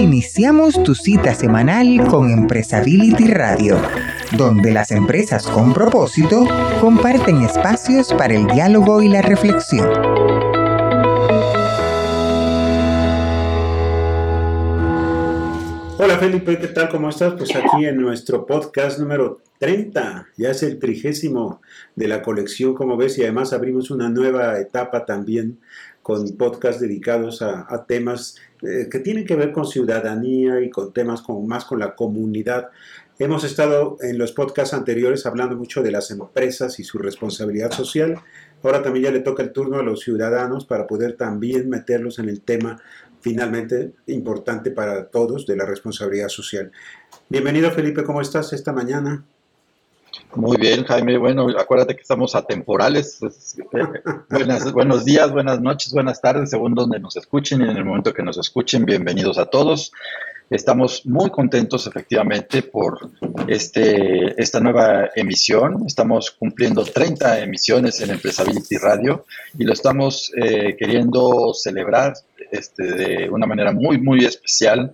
iniciamos tu cita semanal con Empresability Radio, donde las empresas con propósito comparten espacios para el diálogo y la reflexión. Hola Felipe, ¿qué tal? ¿Cómo estás? Pues aquí en nuestro podcast número 30, ya es el trigésimo de la colección, como ves, y además abrimos una nueva etapa también con podcasts dedicados a, temas eh, que tienen que ver con ciudadanía y con temas como más con la comunidad. Hemos estado en los podcasts anteriores hablando mucho de las empresas y su responsabilidad social. Ahora también ya le toca el turno a los ciudadanos para poder también meterlos en el tema finalmente importante para todos de la responsabilidad social. Bienvenido Felipe, ¿cómo estás esta mañana? Muy bien, Jaime. Bueno, acuérdate que estamos atemporales. buenos días, buenas noches, buenas tardes, según donde nos escuchen y en el momento que nos escuchen, bienvenidos a todos. Estamos muy contentos efectivamente por este, esta nueva emisión. Estamos cumpliendo 30 emisiones en Empresability Radio y lo estamos eh, queriendo celebrar este, de una manera muy, muy especial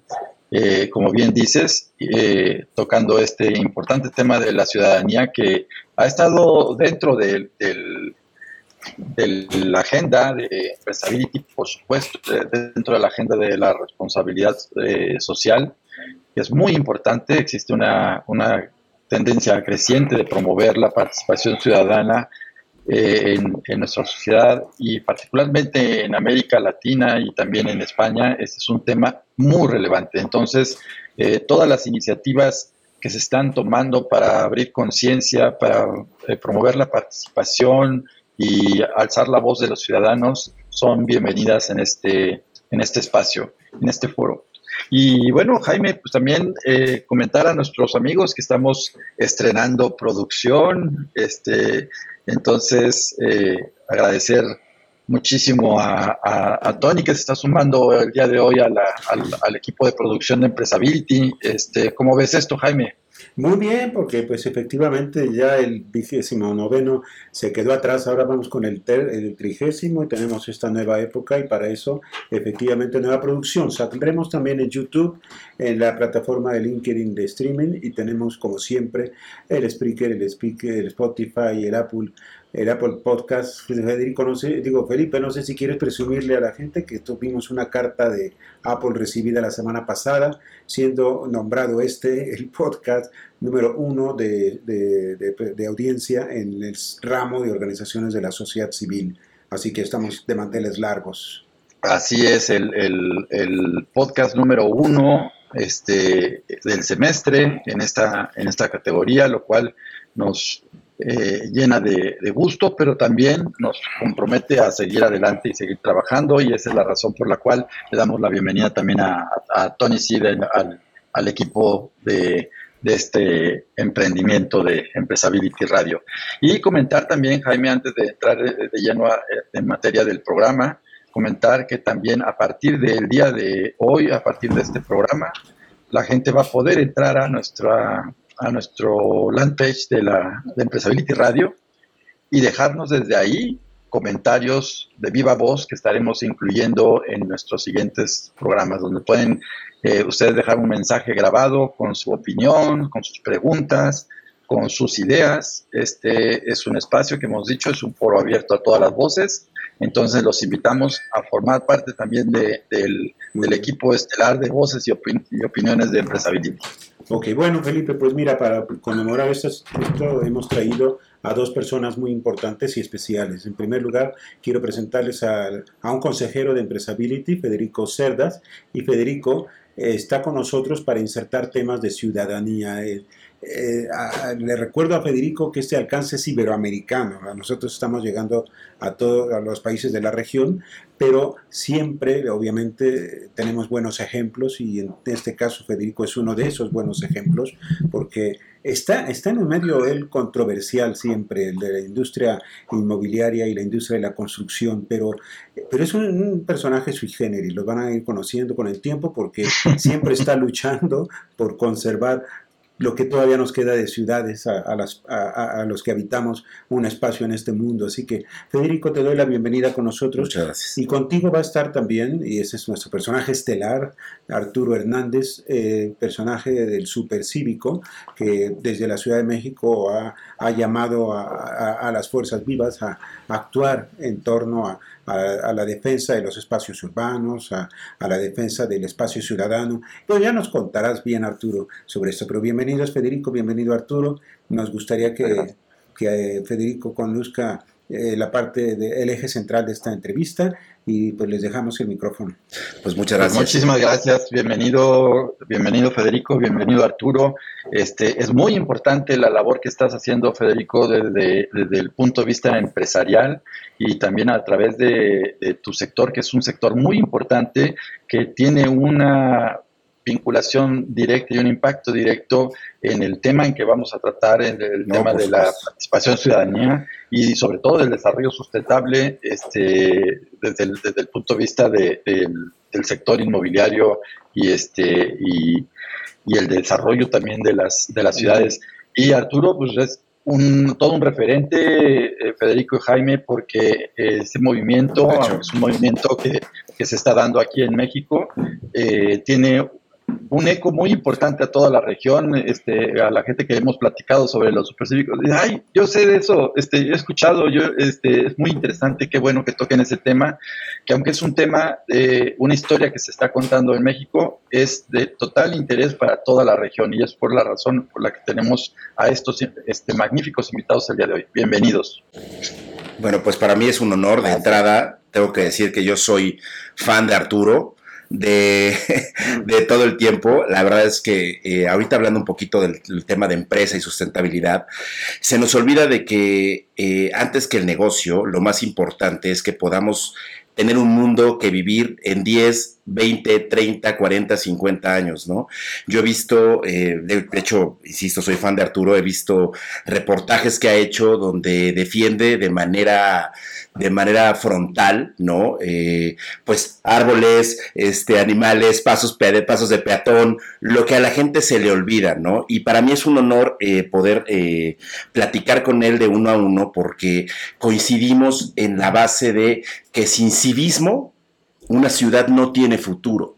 eh, como bien dices, eh, tocando este importante tema de la ciudadanía que ha estado dentro de, la agenda de Empresability, por supuesto, dentro de la agenda de la responsabilidad eh, social, que es muy importante. Existe una, una tendencia creciente de promover la participación ciudadana eh, en, nuestra sociedad y particularmente en América Latina y también en España, este es un tema muy relevante. Entonces, eh, todas las iniciativas que se están tomando para abrir conciencia, para eh, promover la participación y alzar la voz de los ciudadanos son bienvenidas en este, en este espacio, en este foro. Y bueno, Jaime, pues también comentar a nuestros amigos que estamos estrenando producción, este, entonces, eh, agradecer muchísimo a, Tony que se está sumando el día de hoy al, al, equipo de producción de Empresability. Este, ¿Cómo ves esto, Jaime? Muy bien, porque pues efectivamente ya el vigésimo noveno se quedó atrás, ahora vamos con el, trigésimo y tenemos esta nueva época y para eso efectivamente nueva producción. Saldremos también en YouTube, en la plataforma de LinkedIn de streaming y tenemos como siempre el Spreaker, el Speaker, el Spotify, el Apple el Apple Podcast. Federico, no sé, digo, Felipe, no sé si quieres presumirle a la gente que tuvimos una carta de Apple recibida la semana pasada, siendo nombrado este el podcast número uno de, de, audiencia en el ramo de organizaciones de la sociedad civil. Así que estamos de manteles largos. Así es, el, el, podcast número uno este, del semestre en esta, en esta categoría, lo cual nos eh, llena de, gusto, pero también nos compromete a seguir adelante y seguir trabajando y esa es la razón por la cual le damos la bienvenida también a, Tony Siden, al, equipo de, este emprendimiento de Empresability Radio. Y comentar también, Jaime, antes de entrar de, lleno en materia del programa, comentar que también a partir del día de hoy, a partir de este programa, la gente va a poder entrar a nuestra a nuestro land page de la de Empresability Radio y dejarnos desde ahí comentarios de viva voz que estaremos incluyendo en nuestros siguientes programas, donde pueden eh, ustedes dejar un mensaje grabado con su opinión, con sus preguntas, con sus ideas. Este es un espacio que hemos dicho, es un foro abierto a todas las voces. Entonces los invitamos a formar parte también de, del, equipo estelar de voces y, y opiniones de Empresability. Ok, bueno Felipe, pues mira, para conmemorar esto, hemos traído a dos personas muy importantes y especiales. En primer lugar, quiero presentarles a, a un consejero de Empresability, Federico Cerdas, y Federico eh, está con nosotros para insertar temas de ciudadanía. Eh, le recuerdo a Federico que este alcance es iberoamericano. Nosotros estamos llegando a todos los países de la región, pero siempre, obviamente, tenemos buenos ejemplos y en este caso Federico es uno de esos buenos ejemplos porque está, está en un medio él controversial siempre, el de la industria inmobiliaria y la industria de la construcción, pero, pero es un, personaje sui generis, lo van a ir conociendo con el tiempo porque siempre está luchando por conservar lo que todavía nos queda de ciudades a, las, a, los que habitamos un espacio en este mundo. Así que, Federico, te doy la bienvenida con nosotros. Muchas gracias. Y contigo va a estar también, y ese es nuestro personaje estelar, Arturo Hernández, eh, personaje del supercívico, que desde la Ciudad de México ha, ha llamado a, las fuerzas vivas a, actuar en torno a, la defensa de los espacios urbanos, a, la defensa del espacio ciudadano. Pues ya nos contarás bien, Arturo, sobre esto. Pero bienvenidos, Federico, bienvenido, Arturo. Nos gustaría que, que Federico conduzca eh, la parte del eje central de esta entrevista y pues les dejamos el micrófono. Pues muchas gracias. Muchísimas gracias. Bienvenido, bienvenido Federico, bienvenido Arturo. Este, es muy importante la labor que estás haciendo, Federico, desde, el punto de vista empresarial y también a través de tu sector, que es un sector muy importante, que tiene una, vinculación directa y un impacto directo en el tema en que vamos a tratar, en el tema de la participación ciudadanía y sobre todo del desarrollo sustentable este, desde, el, punto de vista del sector inmobiliario y, este, y, el desarrollo también de las, de las ciudades. Y Arturo, pues es un, todo un referente, eh, Federico y Jaime, porque ese movimiento, es un movimiento que, que, se está dando aquí en México, eh, tiene un eco muy importante a toda la región, este, a la gente que hemos platicado sobre los supercívicos. Ay, yo sé de eso, este, he escuchado, yo, este, es muy interesante, qué bueno que toquen ese tema, que aunque es un tema, de una historia que se está contando en México, es de total interés para toda la región y es por la razón por la que tenemos a estos este, magníficos invitados el día de hoy. Bienvenidos. Bueno, pues para mí es un honor de entrada. Tengo que decir que yo soy fan de Arturo de, de, todo el tiempo. La verdad es que eh, ahorita hablando un poquito del, tema de empresa y sustentabilidad, se nos olvida de que eh, antes que el negocio, lo más importante es que podamos tener un mundo que vivir en 10, 20, 30, 40, 50 años, ¿no? Yo he visto, eh, de hecho, insisto, soy fan de Arturo, he visto reportajes que ha hecho donde defiende de manera de manera frontal, ¿no? Eh, pues árboles, este, animales, pasos, pasos de peatón, lo que a la gente se le olvida, ¿no? Y para mí es un honor eh, poder eh, platicar con él de uno a uno porque coincidimos en la base de que sin civismo una ciudad no tiene futuro.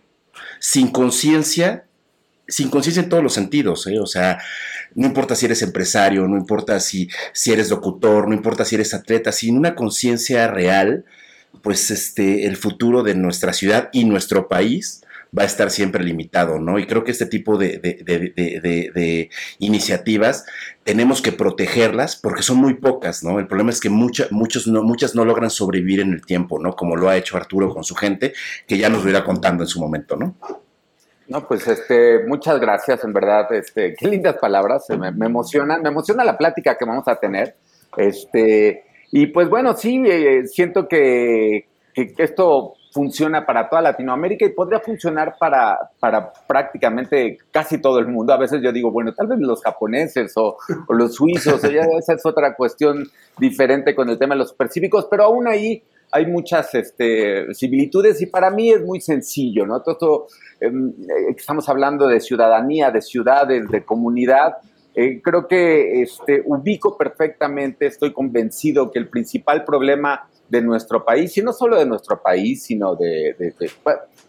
Sin conciencia, sin conciencia en todos los sentidos, ¿eh? o sea, no importa si eres empresario, no importa si, si eres locutor, no importa si eres atleta, sin una conciencia real, pues este, el futuro de nuestra ciudad y nuestro país va a estar siempre limitado, ¿no? Y creo que este tipo de, iniciativas tenemos que protegerlas porque son muy pocas, ¿no? El problema es que muchos no, muchas no logran sobrevivir en el tiempo, ¿no? Como lo ha hecho Arturo con su gente, que ya nos lo irá contando en su momento, ¿no? No, pues este, muchas gracias, en verdad, este, qué lindas palabras, me, me emocionan, me emociona la plática que vamos a tener. Este, y pues bueno, sí, eh, siento que, esto funciona para toda Latinoamérica y podría funcionar para, para prácticamente casi todo el mundo. A veces yo digo, bueno, tal vez los japoneses o, los suizos, o ya esa es otra cuestión diferente con el tema de los supercívicos, pero aún ahí hay muchas este, similitudes y para mí es muy sencillo, ¿no? Todo em, eh, estamos hablando de ciudadanía, de ciudades, de comunidad. Eh, creo que este, ubico perfectamente, estoy convencido que el principal problema de nuestro país, y no solo de nuestro país, sino de,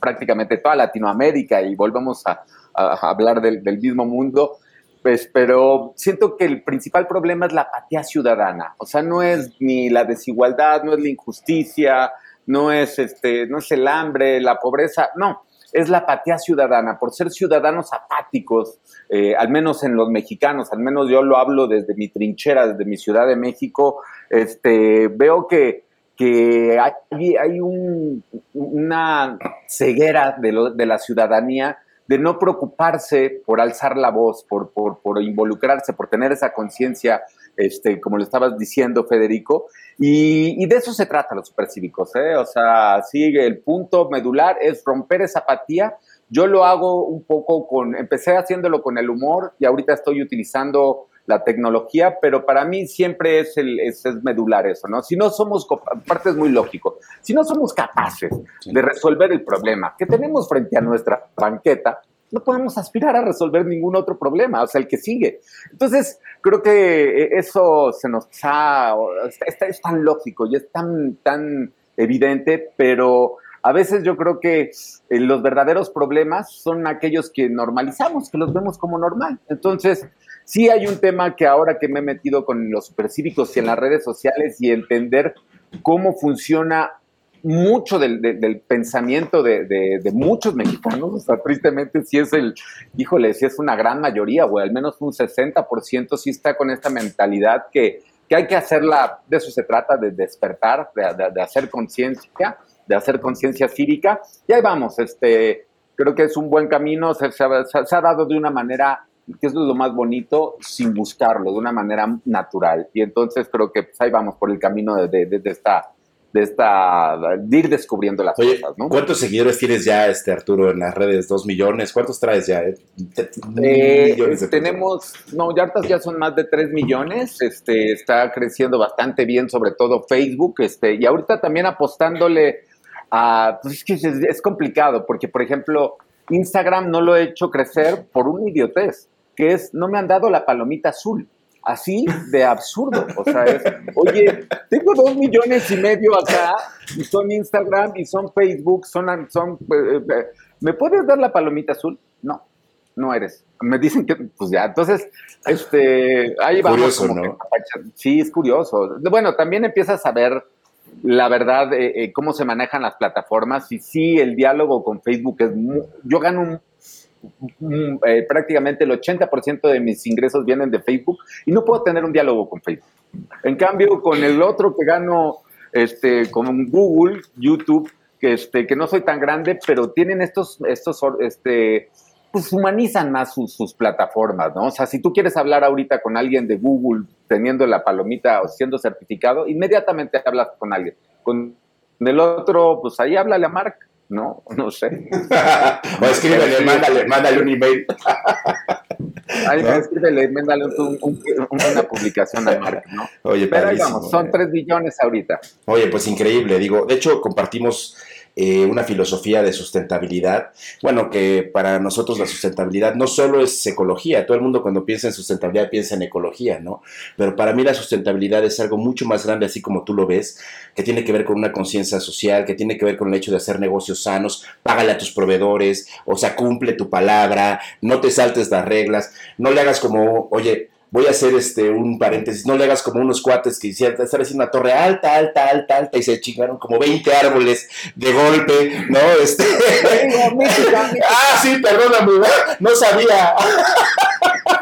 prácticamente toda Latinoamérica, y volvemos a, hablar del mismo mundo, pues, pero siento que el principal problema es la apatía ciudadana. O sea, no es ni la desigualdad, no es la injusticia, no es, este, no es el hambre, la pobreza, no, es la apatía ciudadana. Por ser ciudadanos apáticos, eh, al menos en los mexicanos, al menos yo lo hablo desde mi trinchera, desde mi Ciudad de México, este, veo que, que hay, hay una ceguera de, de la ciudadanía de no preocuparse por alzar la voz, por, por, involucrarse, por tener esa conciencia, este, como le estabas diciendo, Federico. Y, de eso se trata los supercívicos. ¿eh? O sea, sigue el punto medular es romper esa apatía. Yo lo hago un poco con, empecé haciéndolo con el humor y ahorita estoy utilizando la tecnología, pero para mí siempre es, el, es, medular eso, ¿no? Si no somos, aparte es muy lógico, si no somos capaces de resolver el problema que tenemos frente a nuestra banqueta, no podemos aspirar a resolver ningún otro problema, o sea, el que sigue. Entonces, creo que eh, eso se nos ha, es, tan lógico y es tan, tan evidente, pero a veces yo creo que eh, los verdaderos problemas son aquellos que normalizamos, que los vemos como normal. Entonces, sí hay un tema que ahora que me he metido con los supercívicos y en las redes sociales y entender cómo funciona mucho del, pensamiento de, muchos mexicanos, o sea, tristemente sí es el, híjole, sí es una gran mayoría, o al menos un 60% sí está con esta mentalidad que, que hay que hacerla, de eso se trata, de despertar, de, hacer conciencia, de hacer conciencia cívica, y ahí vamos, este, creo que es un buen camino, se, ha, dado de una manera que es lo más bonito, sin buscarlo, de una manera natural. Y entonces creo que pues, ahí vamos por el camino de, de esta de esta de ir descubriendo las cosas, ¿no? ¿Cuántos seguidores tienes ya, este Arturo, en las redes? ¿Dos millones? ¿Cuántos traes ya? Eh, eh tenemos, no, ya ya son más de tres millones, este, está creciendo bastante bien, sobre todo Facebook, este, y ahorita también apostándole a, pues es que es complicado, porque por ejemplo, Instagram no lo he hecho crecer por un idiotez, que es, no me han dado la palomita azul así de absurdo. O sea, es, oye, tengo dos millones y medio acá, y son Instagram, y son Facebook, son, son eh, eh, ¿me puedes dar la palomita azul? No, no eres. Me dicen que, pues ya, entonces, este, ahí vamos. Curioso, ¿no? sí, es curioso. Bueno, también empiezas a ver la verdad, eh, cómo se manejan las plataformas. Y sí, el diálogo con Facebook es. yo gano un eh, prácticamente el 80% de mis ingresos vienen de Facebook y no puedo tener un diálogo con Facebook. En cambio, con el otro que gano este, con Google, YouTube, que, este, que no soy tan grande, pero tienen estos, estos este, pues humanizan más sus, sus, plataformas, ¿no? O sea, si tú quieres hablar ahorita con alguien de Google teniendo la palomita o siendo certificado, inmediatamente hablas con alguien. Con el otro, pues ahí háblale a Mark, ¿no? No sé. o escríbele, mándale, mándale un email. Ahí ¿no? escríbele, mándale una publicación al Mark, ¿no? Oye, Pero ahí vamos, son 3 billones ahorita. Oye, pues increíble, digo, de hecho compartimos eh, una filosofía de sustentabilidad. Bueno, que para nosotros la sustentabilidad no solo es ecología, todo el mundo cuando piensa en sustentabilidad piensa en ecología, ¿no? Pero para mí la sustentabilidad es algo mucho más grande, así como tú lo ves, que tiene que ver con una conciencia social, que tiene que ver con el hecho de hacer negocios sanos, págale a tus proveedores, o sea, cumple tu palabra, no te saltes las reglas, no le hagas como, oye, voy a hacer este un paréntesis, no le hagas como unos cuates que hicieron, estar haciendo una torre alta, alta, alta, alta, y se chingaron como 20 árboles de golpe, ¿no? Este... ah, sí, perdóname, no sabía.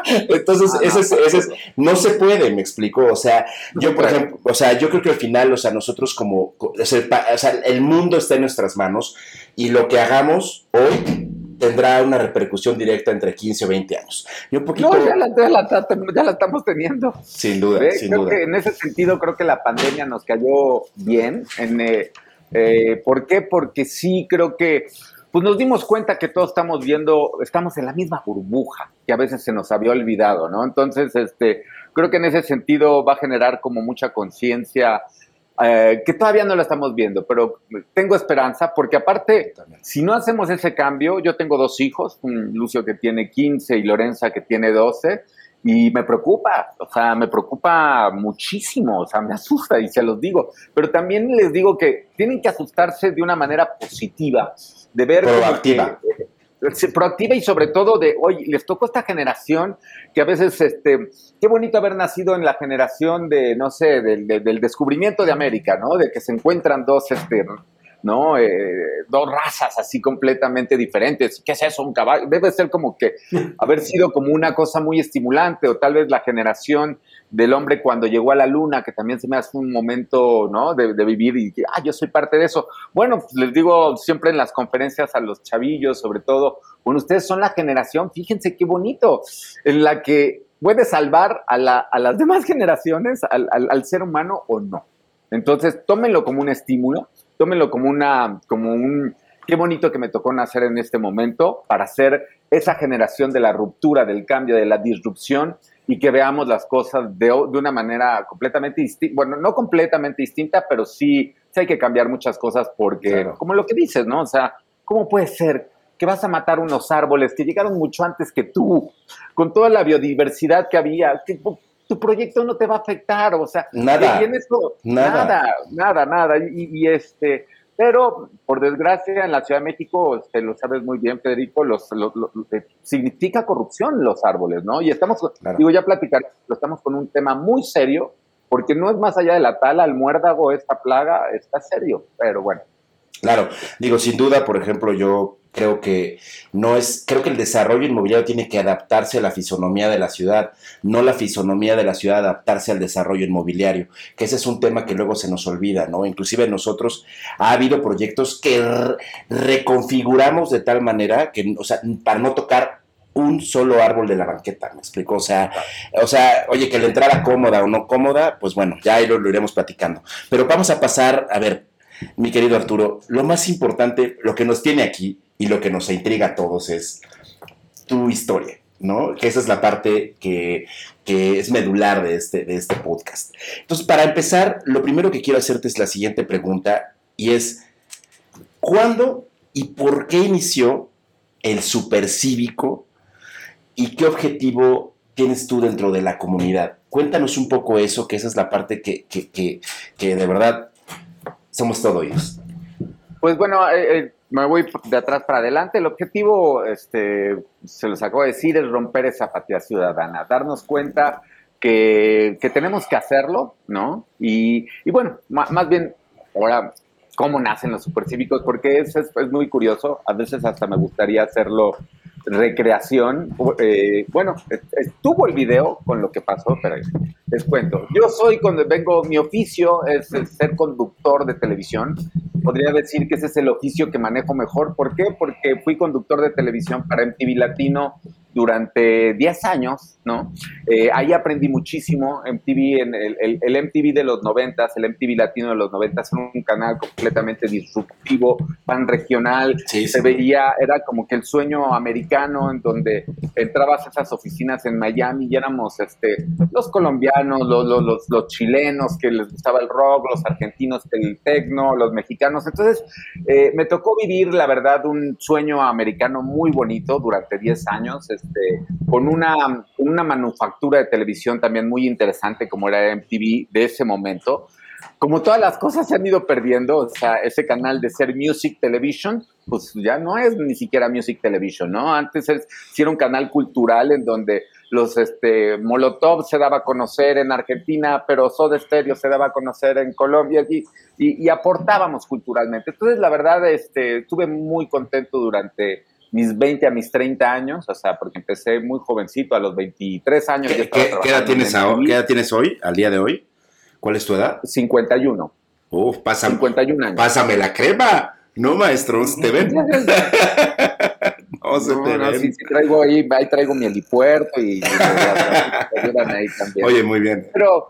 Entonces, ese es, ese es, no se puede, me explico. O sea, yo, por ejemplo, o sea, yo creo que al final, o sea, nosotros como, o sea, el mundo está en nuestras manos y lo que hagamos hoy tendrá una repercusión directa entre 15 o 20 años. Y un poquito... No, ya la, ya la, estamos teniendo. Sin duda, sin creo duda. Que en ese sentido, creo que la pandemia nos cayó bien. En, eh, eh, ¿Por qué? Porque sí creo que pues nos dimos cuenta que todos estamos viendo, estamos en la misma burbuja que a veces se nos había olvidado, ¿no? Entonces, este, creo que en ese sentido va a generar como mucha conciencia eh, que todavía no la estamos viendo, pero tengo esperanza porque aparte, si no hacemos ese cambio, yo tengo dos hijos, un Lucio que tiene 15 y Lorenza que tiene 12, y me preocupa, o sea, me preocupa muchísimo, o sea, me asusta y se los digo, pero también les digo que tienen que asustarse de una manera positiva, de ver... Proactiva proactiva y sobre todo de, oye, les tocó esta generación que a veces, este, qué bonito haber nacido en la generación de, no sé, del, del descubrimiento de América, ¿no? De que se encuentran dos, este, ¿no? Eh, dos razas así completamente diferentes. ¿Qué es eso? Un caballo. Debe ser como que haber sido como una cosa muy estimulante o tal vez la generación del hombre cuando llegó a la luna, que también se me hace un momento, ¿no? De, vivir y ah, yo soy parte de eso. Bueno, pues les digo siempre en las conferencias a los chavillos, sobre todo, bueno, ustedes son la generación, fíjense qué bonito, en la que puede salvar a, las demás generaciones, al, al ser humano o no. Entonces, tómenlo como un estímulo, tómenlo como una, como un, qué bonito que me tocó nacer en este momento para ser esa generación de la ruptura, del cambio, de la disrupción y que veamos las cosas de, de una manera completamente distinta, bueno, no completamente distinta, pero sí, sí, hay que cambiar muchas cosas porque, como lo que dices, ¿no? O sea, ¿cómo puede ser que vas a matar unos árboles que llegaron mucho antes que tú, con toda la biodiversidad que había, que tu proyecto no te va a afectar, o sea, nada, nada, nada, nada, y, este, pero por desgracia en la Ciudad de México, este, lo sabes muy bien, Federico, los, eh, significa corrupción los árboles, ¿no? Y estamos, digo, ya platicar, lo estamos con un tema muy serio, porque no es más allá de la tala, el muérdago, esta plaga, está serio, pero bueno. Claro, digo, sin duda, por ejemplo, yo creo que no es, creo que el desarrollo inmobiliario tiene que adaptarse a la fisonomía de la ciudad, no la fisonomía de la ciudad adaptarse al desarrollo inmobiliario, que ese es un tema que luego se nos olvida, ¿no? Inclusive nosotros ha habido proyectos que reconfiguramos de tal manera que, o sea, para no tocar un solo árbol de la banqueta, me explico, o sea, o sea, oye, que la entrada cómoda o no cómoda, pues bueno, ya ahí lo, lo iremos platicando. Pero vamos a pasar, a ver, mi querido Arturo, lo más importante, lo que nos tiene aquí y lo que nos intriga a todos es tu historia, ¿no? Que esa es la parte que, es medular de este, de este podcast. Entonces, para empezar, lo primero que quiero hacerte es la siguiente pregunta y es, ¿cuándo y por qué inició el supercívico y qué objetivo tienes tú dentro de la comunidad? Cuéntanos un poco eso, que esa es la parte que, que, que de verdad somos todo ellos. Pues bueno, eh, eh, me voy de atrás para adelante. El objetivo, este, se los acabo de decir, es romper esa apatía ciudadana, darnos cuenta que, tenemos que hacerlo, ¿no? Y, bueno, más, bien, ahora, ¿cómo nacen los supercívicos? Porque es, es, es muy curioso. A veces hasta me gustaría hacerlo recreación. Eh, bueno, estuvo el video con lo que pasó, pero les cuento. Yo soy, cuando vengo, mi oficio es ser conductor de televisión. Podría decir que ese es el oficio que manejo mejor. ¿Por qué? Porque fui conductor de televisión para MTV Latino durante 10 años, ¿no? Eh, ahí aprendí muchísimo. MTV, en el, el, MTV de los 90, el MTV Latino de los 90, es un canal completamente disruptivo, pan regional. se veía, era como que el sueño americano en donde entrabas a esas oficinas en Miami y éramos este, los colombianos, los, los, los, chilenos que les gustaba el rock, los argentinos el techno, los mexicanos. Entonces, eh, me tocó vivir, la verdad, un sueño americano muy bonito durante 10 años. Este, con una, una manufactura de televisión también muy interesante como era MTV de ese momento. Como todas las cosas se han ido perdiendo, o sea, ese canal de ser Music Television, pues ya no es ni siquiera Music Television, ¿no? Antes es, era un canal cultural en donde los este, Molotov se daba a conocer en Argentina, pero Soda Stereo se daba a conocer en Colombia y, y, aportábamos culturalmente. Entonces, la verdad, este, estuve muy contento durante mis 20 a mis 30 años, o sea, porque empecé muy jovencito, a los 23 años. ¿Qué, ¿qué edad, tienes ahora, ¿Qué edad tienes hoy, al día de hoy? ¿Cuál es tu edad? 51. Uf, pásame, 51 años. Pásame la crema. No, maestro, ¿te ven? no, se te ven. Sí, sí, traigo ahí, ahí traigo mi helipuerto y, y ahí también. Oye, muy bien. Pero,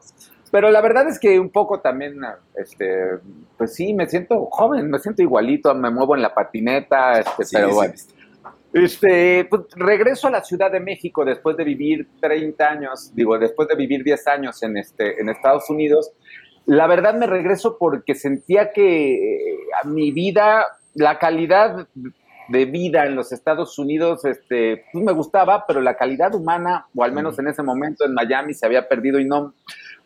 pero la verdad es que un poco también, este, pues sí, me siento joven, me siento igualito, me muevo en la patineta, este, pero bueno. Este, pues, regreso a la Ciudad de México después de vivir 30 años, digo, después de vivir 10 años en, este, en Estados Unidos. La verdad me regreso porque sentía que eh, mi vida, la calidad de vida en los Estados Unidos, este, pues me gustaba, pero la calidad humana, o al menos en ese momento en Miami, se había perdido y no,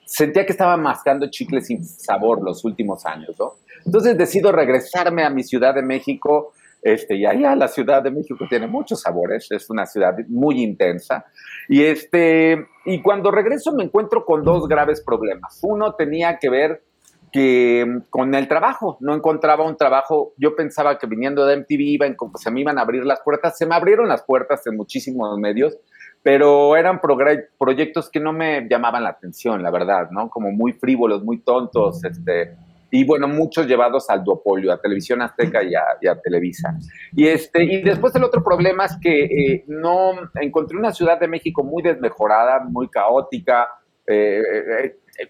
sentía que estaba mascando chicle sin sabor los últimos años, ¿no? Entonces decido regresarme a mi Ciudad de México, este, y allá la Ciudad de México tiene muchos sabores, es una ciudad muy intensa. Y, este, y cuando regreso me encuentro con dos graves problemas. Uno tenía que ver que con el trabajo, no encontraba un trabajo, yo pensaba que viniendo de MTV iba se me iban a abrir las puertas, se me abrieron las puertas en muchísimos medios, pero eran proyectos que no me llamaban la atención, la verdad, ¿no? Como muy frívolos, muy tontos, este, y bueno, muchos llevados al duopolio, a Televisión Azteca y a, Televisa. Y, este, y después el otro problema es que eh, no encontré una Ciudad de México muy desmejorada, muy caótica. Eh, eh,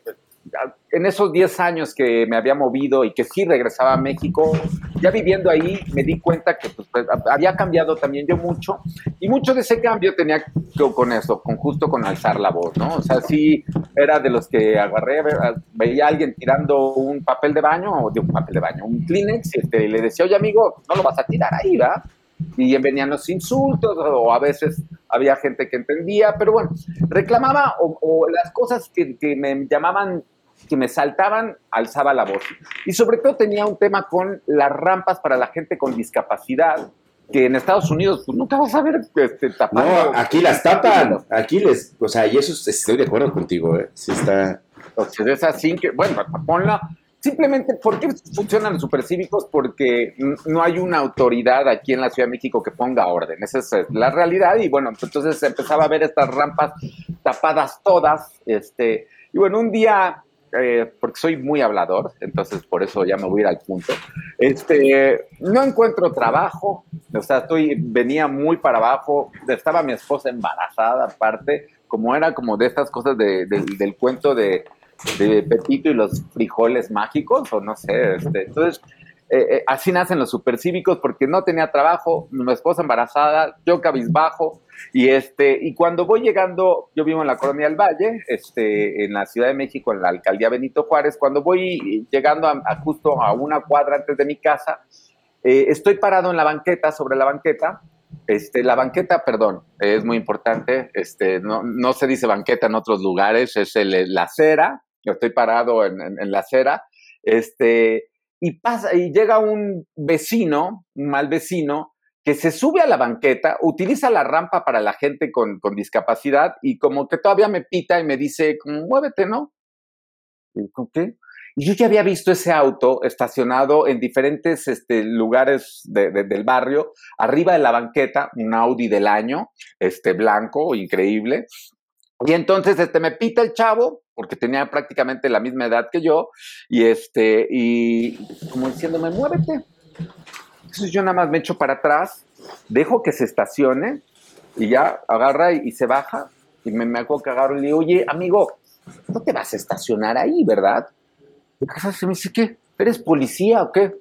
en esos 10 años que me había movido y que sí regresaba a México, ya viviendo ahí me di cuenta que pues, pues había cambiado también yo mucho y mucho de ese cambio tenía que con eso, con justo con alzar la voz, ¿no? O sea, sí era de los que agarré, veía a alguien tirando un papel de baño, o de un papel de baño, un Kleenex, este, y le decía, oye amigo, no lo vas a tirar ahí, ¿va? y venían los insultos o a veces había gente que entendía, pero bueno, reclamaba o, las cosas que, que, me llamaban, que me saltaban, alzaba la voz. Y sobre todo tenía un tema con las rampas para la gente con discapacidad, que en Estados Unidos pues, nunca vas a ver este. No, aquí las tapan, aquí les, o sea, y eso estoy de acuerdo contigo, ¿eh? Sí está... Entonces es así que, bueno, ponla, Simplemente, ¿por qué funcionan los supercívicos? Porque no hay una autoridad aquí en la Ciudad de México que ponga orden. Esa es la realidad. Y bueno, entonces empezaba a ver estas rampas tapadas todas. Este, y bueno, un día, eh, porque soy muy hablador, entonces por eso ya me voy a ir al punto. Este, no encuentro trabajo. O sea, estoy, venía muy para abajo. Estaba mi esposa embarazada, aparte, como era como de estas cosas del cuento de Pepito y los frijoles mágicos, o no sé. Este, entonces, eh, eh, así nacen los supercívicos porque no tenía trabajo, mi esposa embarazada, yo cabizbajo, y este, y cuando voy llegando, yo vivo en la Colonia del Valle, este, en la Ciudad de México, en la alcaldía Benito Juárez, cuando voy llegando a, justo a una cuadra antes de mi casa, eh, estoy parado en la banqueta, sobre la banqueta, este, la banqueta, perdón, es muy importante, este, no, no se dice banqueta en otros lugares, es el, la acera, yo estoy parado en, la acera, este, y pasa, y llega un vecino, un mal vecino, que se sube a la banqueta, utiliza la rampa para la gente con, discapacidad y como que todavía me pita y me dice, muévete, ¿no? ¿Y con qué? Y yo ya había visto ese auto estacionado en diferentes este, lugares del barrio, arriba de la banqueta, un Audi del año, este blanco, increíble. Y entonces este, me pita el chavo, porque tenía prácticamente la misma edad que yo, y este, y como diciéndome, muévete. Entonces yo nada más me echo para atrás, dejo que se estacione, y ya agarra y, se baja, y me, me acuerdo que agarro y le digo, oye, amigo, no te vas a estacionar ahí, ¿verdad? Y se me dice, ¿qué? ¿Eres policía o qué?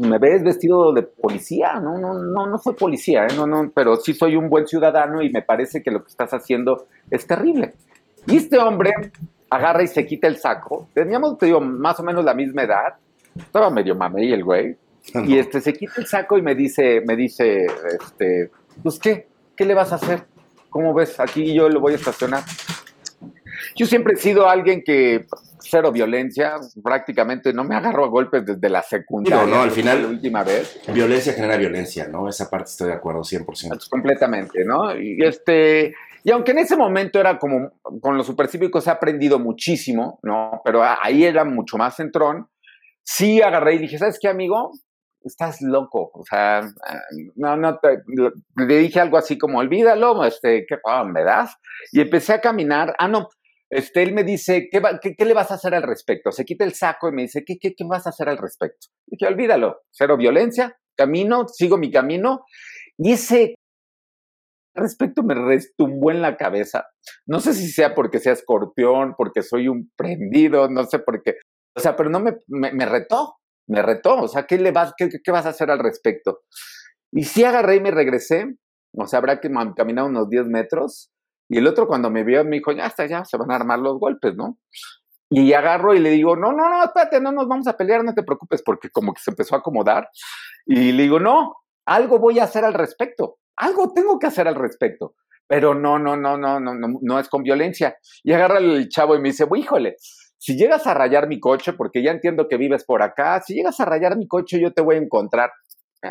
me ves vestido de policía, no, no, no, no soy policía, ¿eh? no, no, pero sí soy un buen ciudadano y me parece que lo que estás haciendo es terrible. Y este hombre agarra y se quita el saco. Teníamos, te digo, más o menos la misma edad. Estaba medio mamey el güey. Y este se quita el saco y me dice, me dice, este, pues qué, ¿qué le vas a hacer? ¿Cómo ves? Aquí yo lo voy a estacionar. Yo siempre he sido alguien que cero violencia, prácticamente no me agarro a golpes desde la secundaria. No, no, al final. La última vez. Violencia genera violencia, ¿no? Esa parte estoy de acuerdo 100%. Completamente, ¿no? Y este. Y aunque en ese momento era como, con los supercívicos he aprendido muchísimo, ¿no? Pero ahí era mucho más centrón, sí agarré y dije, ¿sabes qué, amigo? Estás loco, o sea, no, no, te, le dije algo así como, olvídalo, este, ¿qué me das? Y empecé a caminar, ah, no, este, él me dice, ¿qué, qué, le vas a hacer al respecto? Se quita el saco y me dice, ¿qué, qué, qué vas a hacer al respecto? Y dije, olvídalo, cero violencia, camino, sigo mi camino. Y ese respecto me restumbó en la cabeza. No sé si sea porque sea escorpión, porque soy un prendido, no sé por qué. O sea, pero no me, me, retó, me retó. O sea, ¿qué, le vas, qué, vas a hacer al respecto? Y sí agarré y me regresé. O sea, habrá que caminar unos 10 metros. Y el otro cuando me vio me dijo, ya está, ya se van a armar los golpes, ¿no? Y agarro y le digo, no, no, no, espérate, no nos vamos a pelear, no te preocupes, porque como que se empezó a acomodar. Y le digo, no, algo voy a hacer al respecto algo tengo que hacer al respecto. Pero no, no, no, no, no, no, no es con violencia. Y agarra el chavo y me dice, híjole, si llegas a rayar mi coche, porque ya entiendo que vives por acá, si llegas a rayar mi coche, yo te voy a encontrar.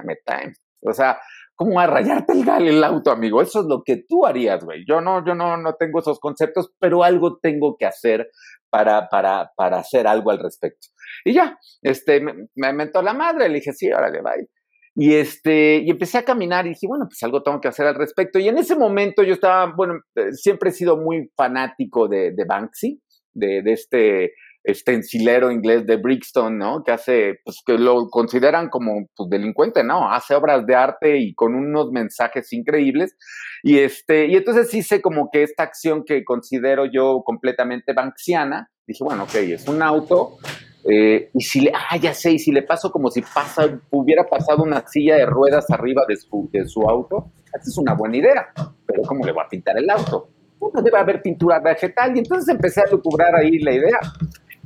Me time. O sea, ¿cómo a rayarte el, el auto, amigo? Eso es lo que tú harías, güey. Yo no, yo no, no tengo esos conceptos, pero algo tengo que hacer para, para, para hacer algo al respecto. Y ya, este, me, me la madre, le dije, sí, órale, bye. Y, este, y empecé a caminar y dije, bueno, pues algo tengo que hacer al respecto. Y en ese momento yo estaba, bueno, eh, siempre he sido muy fanático de, de Banksy, de, de este estencilero inglés de Brixton, ¿no? Que hace, pues que lo consideran como pues, delincuente, ¿no? Hace obras de arte y con unos mensajes increíbles. Y este, y entonces hice como que esta acción que considero yo completamente banksiana, dije, bueno, ok, es un auto eh, y si le, ah, ya sé, y si le paso como si pasa, hubiera pasado una silla de ruedas arriba de su, de su auto, esa es una buena idea, pero ¿cómo le voy a pintar el auto? Bueno, debe haber pintura vegetal, y entonces empecé a lucubrar ahí la idea.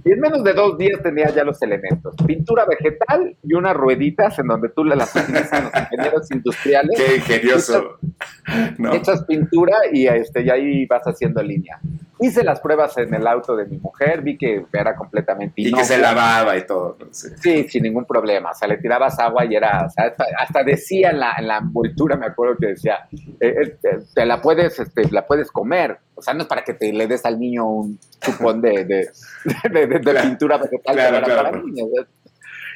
Y en menos de dos días tenía ya los elementos. Pintura vegetal y unas rueditas en donde tú las utilizas los ingenieros industriales. Qué ingenioso. No. Echas pintura y, este, y ahí vas haciendo línea. Hice las pruebas en el auto de mi mujer, vi que era completamente Y que se lavaba y todo. Sí. sin ningún problema. O sea, le tirabas agua y era, o sea, hasta, decía en la, en la envoltura, me acuerdo que decía, eh, eh, te la puedes, este, la puedes comer. O sea, no es para que te le des al niño un chupón de, de, de, pintura vegetal claro, para niños.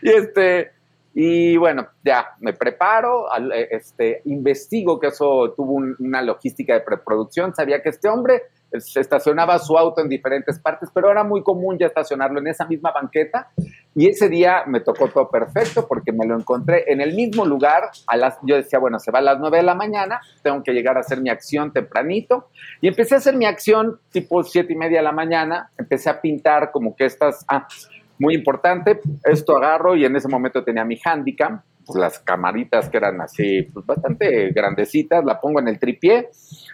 Y este, y bueno, ya me preparo, eh, este, investigo que eso tuvo una logística de preproducción, sabía que este hombre se estacionaba su auto en diferentes partes, pero era muy común ya estacionarlo en esa misma banqueta. Y ese día me tocó todo perfecto porque me lo encontré en el mismo lugar. A las, yo decía, bueno, se va a las 9 de la mañana, tengo que llegar a hacer mi acción tempranito. Y empecé a hacer mi acción tipo 7 y media de la mañana. Empecé a pintar como que estas, ah, muy importante, esto agarro y en ese momento tenía mi handicap pues, las camaritas que eran así, pues bastante grandecitas, la pongo en el tripié,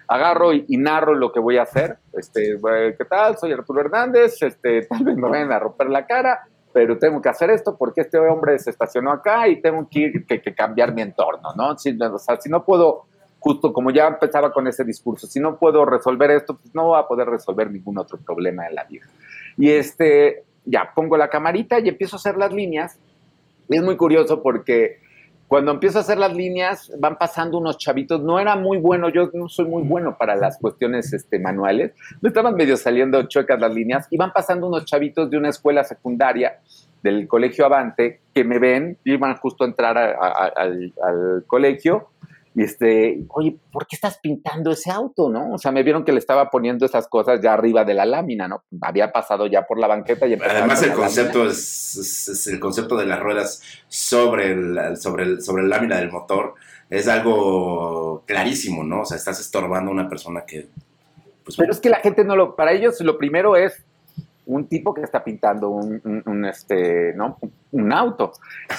agarro y, narro lo que voy a hacer. Este, ¿qué tal? Soy Arturo Hernández, este, tal vez me vayan a romper la cara, pero tengo que hacer esto porque este hombre se estacionó acá y tengo que, ir, que, cambiar mi entorno, ¿no? Si, o sea, si no puedo, justo como ya empezaba con ese discurso, si no puedo resolver esto, pues no voy a poder resolver ningún otro problema en la vida. Y este, ya pongo la camarita y empiezo a hacer las líneas. Y es muy curioso porque cuando empiezo a hacer las líneas, van pasando unos chavitos. No era muy bueno, yo no soy muy bueno para las cuestiones este, manuales. Me estaban medio saliendo chuecas las líneas y van pasando unos chavitos de una escuela secundaria del colegio Avante que me ven, iban justo a entrar al colegio y este, oye, ¿por qué estás pintando ese auto, no? O sea, me vieron que le estaba poniendo esas cosas ya arriba de la lámina, ¿no? Había pasado ya por la banqueta y Además el concepto es, el concepto de las ruedas sobre el, sobre el, sobre la lámina del motor es algo clarísimo, ¿no? O sea, estás estorbando a una persona que pues, Pero es que la gente no lo, para ellos lo primero es un tipo que está pintando un, este, ¿no? un auto.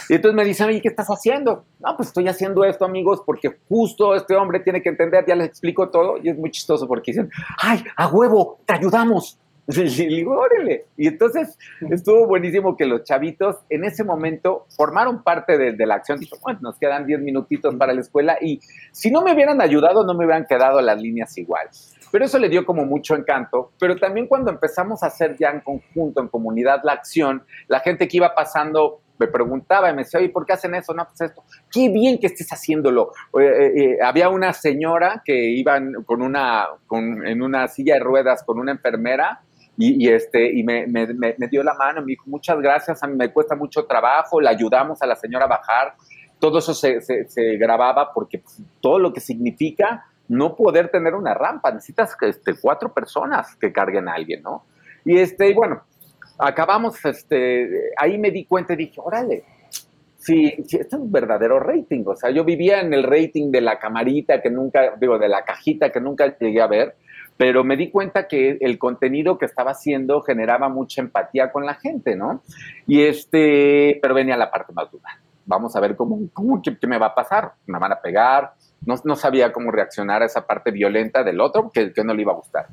Y entonces me dicen, oye, ¿qué estás haciendo? No, pues estoy haciendo esto, amigos, porque justo este hombre tiene que entender, ya les explico todo, y es muy chistoso porque dicen, ay, a huevo, te ayudamos. Y digo, órale. Y entonces estuvo buenísimo que los chavitos en ese momento formaron parte de, de la acción. Dijo, bueno, nos quedan 10 minutitos para la escuela y si no me hubieran ayudado, no me hubieran quedado las líneas igual. Pero eso le dio como mucho encanto. Pero también cuando empezamos a hacer ya en conjunto, en comunidad, la acción, la gente que iba pasando me preguntaba y me decía, oye, ¿por qué hacen eso? No, pues esto. Qué bien que estés haciéndolo. Eh, eh, había una señora que iba con una, en una silla de ruedas con una enfermera y, este, y me, me, dio la mano, me dijo, muchas gracias, a mí me cuesta mucho trabajo, le ayudamos a la señora a bajar. Todo eso se, se, se grababa porque pues, todo lo que significa no poder tener una rampa, necesitas este, cuatro personas que carguen a alguien, ¿no? Y este, bueno, acabamos, este, ahí me di cuenta y dije, órale, sí, sí, esto es un verdadero rating, o sea, yo vivía en el rating de la camarita que nunca, digo, de la cajita que nunca llegué a ver, pero me di cuenta que el contenido que estaba haciendo generaba mucha empatía con la gente, ¿no? Y este, pero venía la parte más dura. Vamos a ver cómo, cómo qué, qué me va a pasar. Me van a pegar, no, sabía cómo reaccionar a esa parte violenta del otro, que, que no le iba a gustar.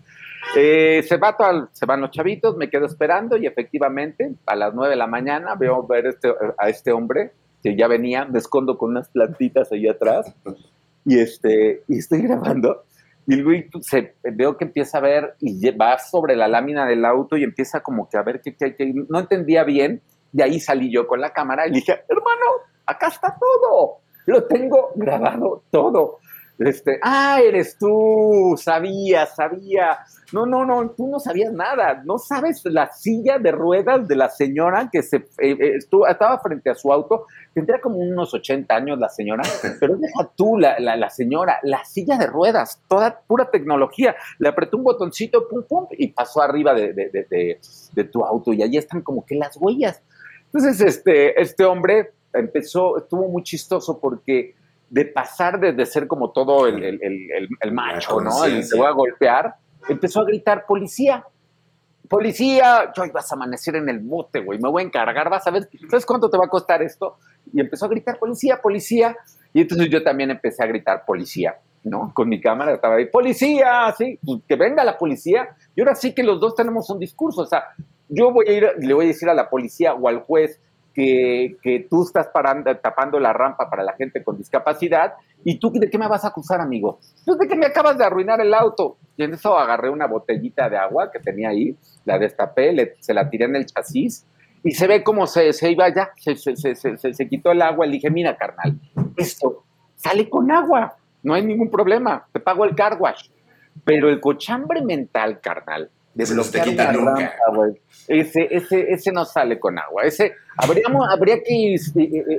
Eh, se, va se van los chavitos, me quedo esperando y efectivamente a las 9 de la mañana veo ver este, a este hombre que ya venía, me escondo con unas plantitas ahí atrás y, este, y estoy grabando. Y el se, veo que empieza a ver y va sobre la lámina del auto y empieza como que a ver que, que no entendía bien. De ahí salí yo con la cámara y dije, hermano, acá está todo lo tengo grabado todo. Este, ah, eres tú, sabía, sabía. No, no, no, tú no sabías nada. No sabes la silla de ruedas de la señora que se eh, eh, estuvo, estaba frente a su auto. Tendría como unos 80 años la señora, pero deja tú, la, la, señora, la silla de ruedas, toda pura tecnología. Le apretó un botoncito, pum, pum, y pasó arriba de, de, de, de tu auto. Y ahí están como que las huellas. Entonces, este, este hombre empezó, estuvo muy chistoso porque de pasar de, ser como todo el, el, el, el macho, ¿no? El te voy a golpear, empezó a gritar policía. Policía, yo vas a amanecer en el bote, güey, me voy a encargar, vas a ver, ¿sabes cuánto te va a costar esto? Y empezó a gritar policía, policía, y entonces yo también empecé a gritar policía, ¿no? Con mi cámara estaba ahí, policía, sí, pues que venga la policía, y ahora sí que los dos tenemos un discurso, o sea, yo voy a ir, le voy a decir a la policía o al juez que, que tú estás parando, tapando la rampa para la gente con discapacidad y tú de qué me vas a acusar, amigo? Tú de que me acabas de arruinar el auto. Y en eso agarré una botellita de agua que tenía ahí, la destapé, se la tiré en el chasis y se ve cómo se, se iba ya, se, se, se, se, quitó el agua. Le dije, mira, carnal, esto sale con agua, no hay ningún problema, te pago el car wash. Pero el cochambre mental, carnal, de quita nunca. Ese, ese, ese no sale con agua. Ese, habríamos, habría que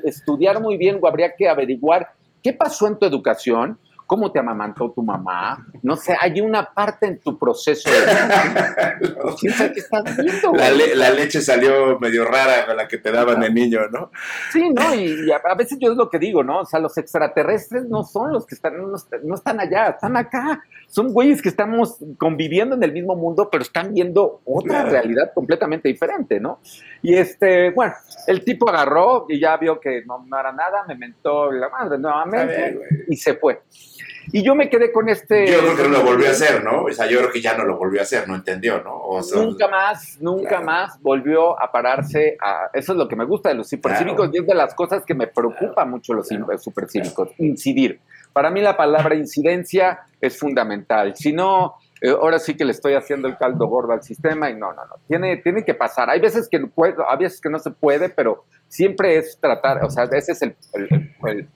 estudiar muy bien o habría que averiguar qué pasó en tu educación cómo te amamantó tu mamá. No sé, hay una parte en tu proceso de... la, leche salió medio rara con la que te daban de niño, ¿no? Sí, ¿no? Y, a, veces yo es lo que digo, ¿no? O sea, los extraterrestres no son los que están, no, están allá, están acá. Son güeyes que estamos conviviendo en el mismo mundo, pero están viendo otra realidad completamente diferente, ¿no? Y este, bueno, el tipo agarró y ya vio que no, no era nada, me mentó la madre nuevamente y se fue. Y yo me quedé con este... Yo creo que no lo volvió a hacer, ¿no? O sea, yo creo que ya no lo volvió a hacer, no entendió, ¿no? nunca más, nunca más volvió a pararse a... Eso es lo que me gusta de los supercívicos y es de las cosas que me preocupa mucho los supercívicos, incidir. Para mí la palabra incidencia es fundamental. Si no, eh, ahora sí que le estoy haciendo el caldo gordo al sistema y no, no, no. Tiene, tiene que pasar. Hay veces que puede, hay veces que no se puede, pero siempre es tratar, o sea, esa es el,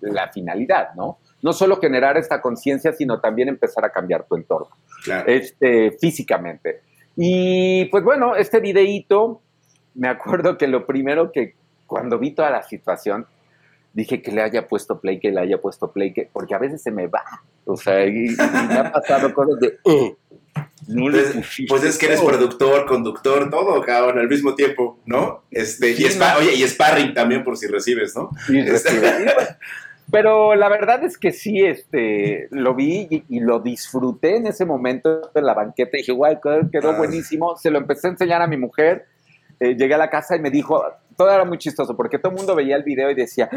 la finalidad, ¿no? No solo generar esta conciencia, sino también empezar a cambiar tu entorno este, físicamente. Y pues bueno, este videíto, me acuerdo que lo primero que cuando vi toda la situación, dije que le haya puesto play, que le haya puesto play, que, porque a veces se me va. O sea, y, me ha pasado cosas de... Uh, pues, pues, es que eres productor, conductor, todo, cabrón, al mismo tiempo, ¿no? Este, y, oye, y sparring también por si recibes, ¿no? Este, pero la verdad es que sí, este, lo vi y, lo disfruté en ese momento en la banqueta. Y dije, guay, quedó ah. buenísimo. Se lo empecé a enseñar a mi mujer. Eh, llegué a la casa y me dijo, todo era muy chistoso porque todo el mundo veía el video y decía,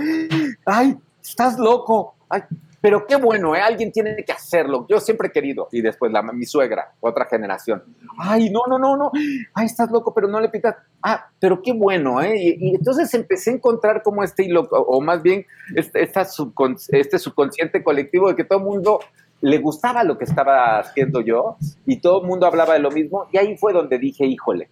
ay, estás loco. Ay, pero qué bueno, ¿eh? alguien tiene que hacerlo. Yo siempre he querido. Y después la, mi suegra, otra generación. Ay, no, no, no, no. Ay, estás loco, pero no le pitas. Ah, pero qué bueno, ¿eh? Y, entonces empecé a encontrar como este hilo, o, más bien este, esta este subconsciente colectivo de que todo el mundo le gustaba lo que estaba haciendo yo y todo el mundo hablaba de lo mismo. Y ahí fue donde dije, híjole,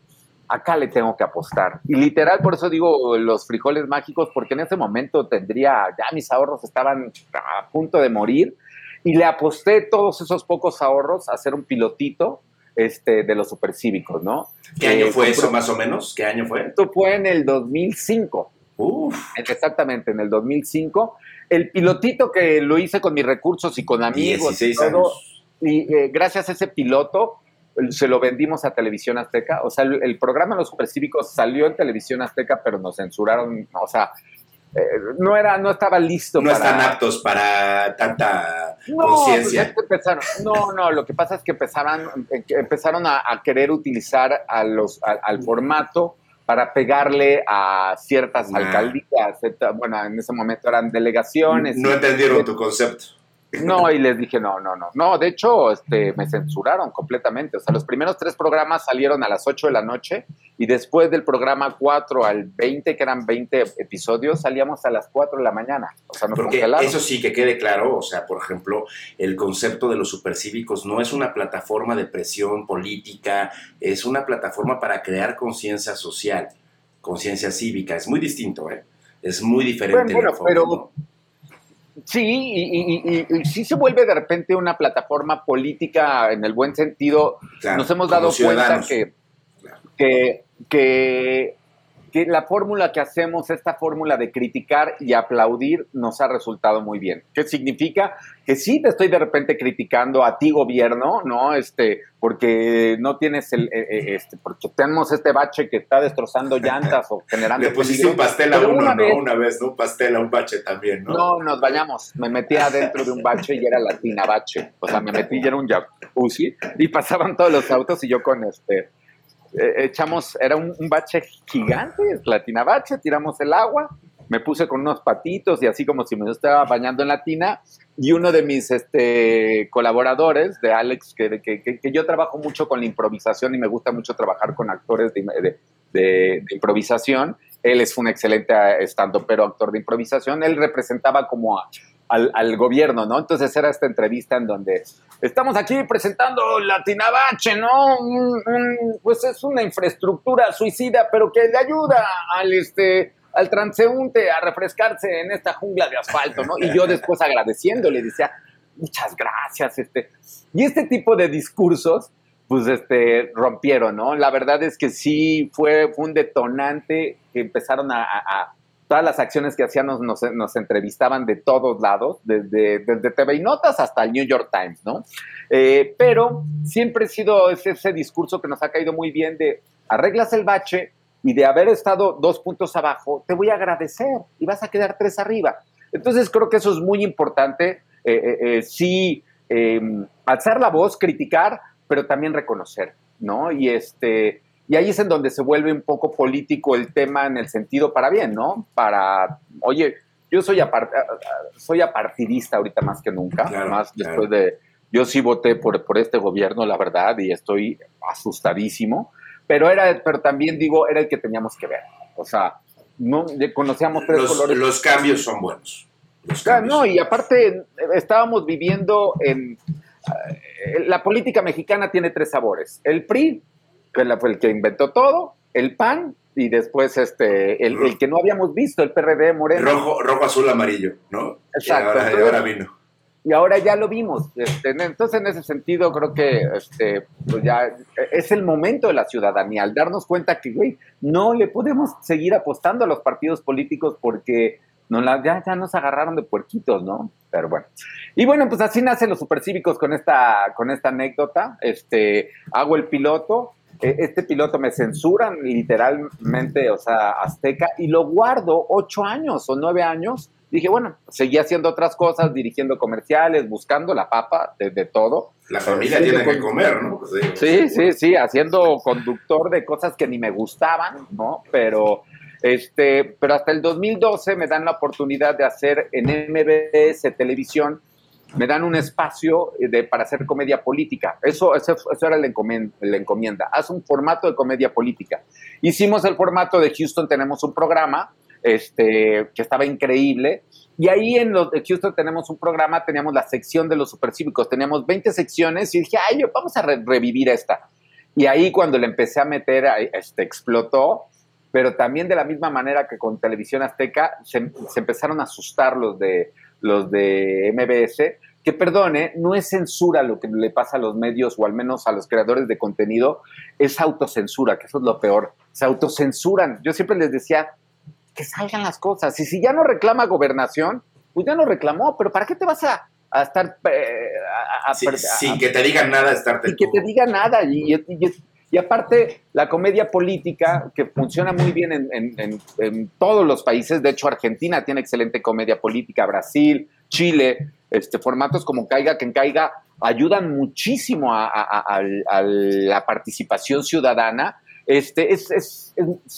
acá le tengo que apostar. Y literal, por eso digo los frijoles mágicos, porque en ese momento tendría, ya mis ahorros estaban a punto de morir, y le aposté todos esos pocos ahorros a hacer un pilotito este, de los supercívicos, ¿no? ¿Qué año eh, fue eso más o menos? ¿Qué año fue? Esto fue en el 2005. Uf. Exactamente, en el 2005. El pilotito que lo hice con mis recursos y con amigos y todo, y eh, gracias a ese piloto se lo vendimos a Televisión Azteca. O sea, el, programa Los Supercívicos salió en Televisión Azteca, pero nos censuraron. O sea, eh, no era, no estaba listo no están aptos para tanta conciencia. no, no, lo que pasa es que empezaron, empezaron a, querer utilizar a los, al formato para pegarle a ciertas alcaldías. Bueno, en ese momento eran delegaciones. No entendieron tu concepto. No, y les dije, no, no, no. No, de hecho, este, me censuraron completamente. O sea, los primeros tres programas salieron a las 8 de la noche y después del programa 4 al 20, que eran 20 episodios, salíamos a las 4 de la mañana. O sea, Porque eso sí que quede claro. O sea, por ejemplo, el concepto de los supercívicos no es una plataforma de presión política, es una plataforma para crear conciencia social, conciencia cívica. Es muy distinto, ¿eh? Es muy diferente. Bueno, pero... Sí, y, sí se vuelve de repente una plataforma política en el buen sentido. Nos hemos dado cuenta que, que, que que la fórmula que hacemos, esta fórmula de criticar y aplaudir, nos ha resultado muy bien. ¿Qué significa? Que sí te estoy de repente criticando a ti, gobierno, ¿no? Este, porque no tienes el, eh, eh, este, porque tenemos este bache que está destrozando llantas o generando. Le pusiste un pastel a uno, una ¿no? Vez, una vez, ¿no? Un pastel a un bache también, ¿no? No, nos bañamos. Me metí adentro de un bache y era latina bache. O sea, me metí y era un jacuzzi y pasaban todos los autos y yo con este eh, echamos, era un, bache gigante, latina bache, tiramos el agua, me puse con unos patitos y así como si me estaba bañando en la tina. Y uno de mis este, colaboradores, de Alex, que, que, yo trabajo mucho con la improvisación y me gusta mucho trabajar con actores de, de, de improvisación. Él es un excelente estando pero actor de improvisación. Él representaba como a, al, al, gobierno, ¿no? Entonces era esta entrevista en donde estamos aquí presentando Latinabache, ¿no? Pues es una infraestructura suicida, pero que le ayuda al este al transeúnte a refrescarse en esta jungla de asfalto, ¿no? Y yo después agradeciendo le decía, muchas gracias, este. Y este tipo de discursos, pues, este, rompieron, ¿no? La verdad es que sí fue, un detonante que empezaron a todas las acciones que hacían nos, entrevistaban de todos lados, desde, desde TV y Notas hasta el New York Times, ¿no? Eh, pero siempre ha sido ese, discurso que nos ha caído muy bien de arreglas el bache y de haber estado dos puntos abajo, te voy a agradecer y vas a quedar tres arriba. Entonces creo que eso es muy importante, eh, eh, sí, alzar la voz, criticar, pero también reconocer, ¿no? Y este y ahí es en donde se vuelve un poco político el tema en el sentido para bien, ¿no? Para, oye, yo soy, apart soy apartidista ahorita más que nunca, claro, más claro. después de, yo sí voté por, por este gobierno, la verdad, y estoy asustadísimo, pero, era, pero también digo, era el que teníamos que ver. O sea, no conocíamos tres los, colores. Los cambios son buenos. Los cambios no, y aparte estábamos viviendo en... La política mexicana tiene tres sabores. El PRI, que fue el que inventó todo, el PAN y después este el, el, que no habíamos visto, el PRD Moreno. Rojo, rojo azul, amarillo, ¿no? Exacto. Y ahora, y ahora vino. Y ahora ya lo vimos. Este, entonces, en ese sentido, creo que este, pues ya es el momento de la ciudadanía, al darnos cuenta que, güey, no le podemos seguir apostando a los partidos políticos porque no la, ya, ya nos agarraron de puerquitos, ¿no? Pero bueno. Y bueno, pues así nacen los supercívicos con esta, con esta anécdota. Este, hago el piloto, este piloto me censuran literalmente, o sea, azteca, y lo guardo ocho años o nueve años. Dije, bueno, seguí haciendo otras cosas, dirigiendo comerciales, buscando la papa de, de todo. La familia tiene que comer, ¿no? Sí, sí, sí, haciendo conductor de cosas que ni me gustaban, ¿no? Pero, este, pero hasta el 2012 me dan la oportunidad de hacer en MBS Televisión me dan un espacio de, para hacer comedia política. Eso, eso, eso era la encomienda, la encomienda. Haz un formato de comedia política. Hicimos el formato de Houston, tenemos un programa este, que estaba increíble. Y ahí en los de Houston tenemos un programa, teníamos la sección de los supercívicos, teníamos 20 secciones y dije, ay, vamos a re revivir esta. Y ahí cuando le empecé a meter, este, explotó, pero también de la misma manera que con Televisión Azteca se empezaron a asustar los de los de MBS, que perdone, no es censura lo que le pasa a los medios o al menos a los creadores de contenido, es autocensura, que eso es lo peor. Se autocensuran. Yo siempre les decía que salgan las cosas. Y si ya no reclama gobernación, pues ya no reclamó, pero ¿para qué te vas a, a estar... Eh, a, a, sin, sin, que te digan nada, estarte... Sin que te digan nada. Y, y, y, y, aparte, la comedia política, que funciona muy bien en, todos los países, de hecho Argentina tiene excelente comedia política, Brasil, Chile, este, formatos como Caiga quien caiga ayudan muchísimo a, la participación ciudadana. Este, es,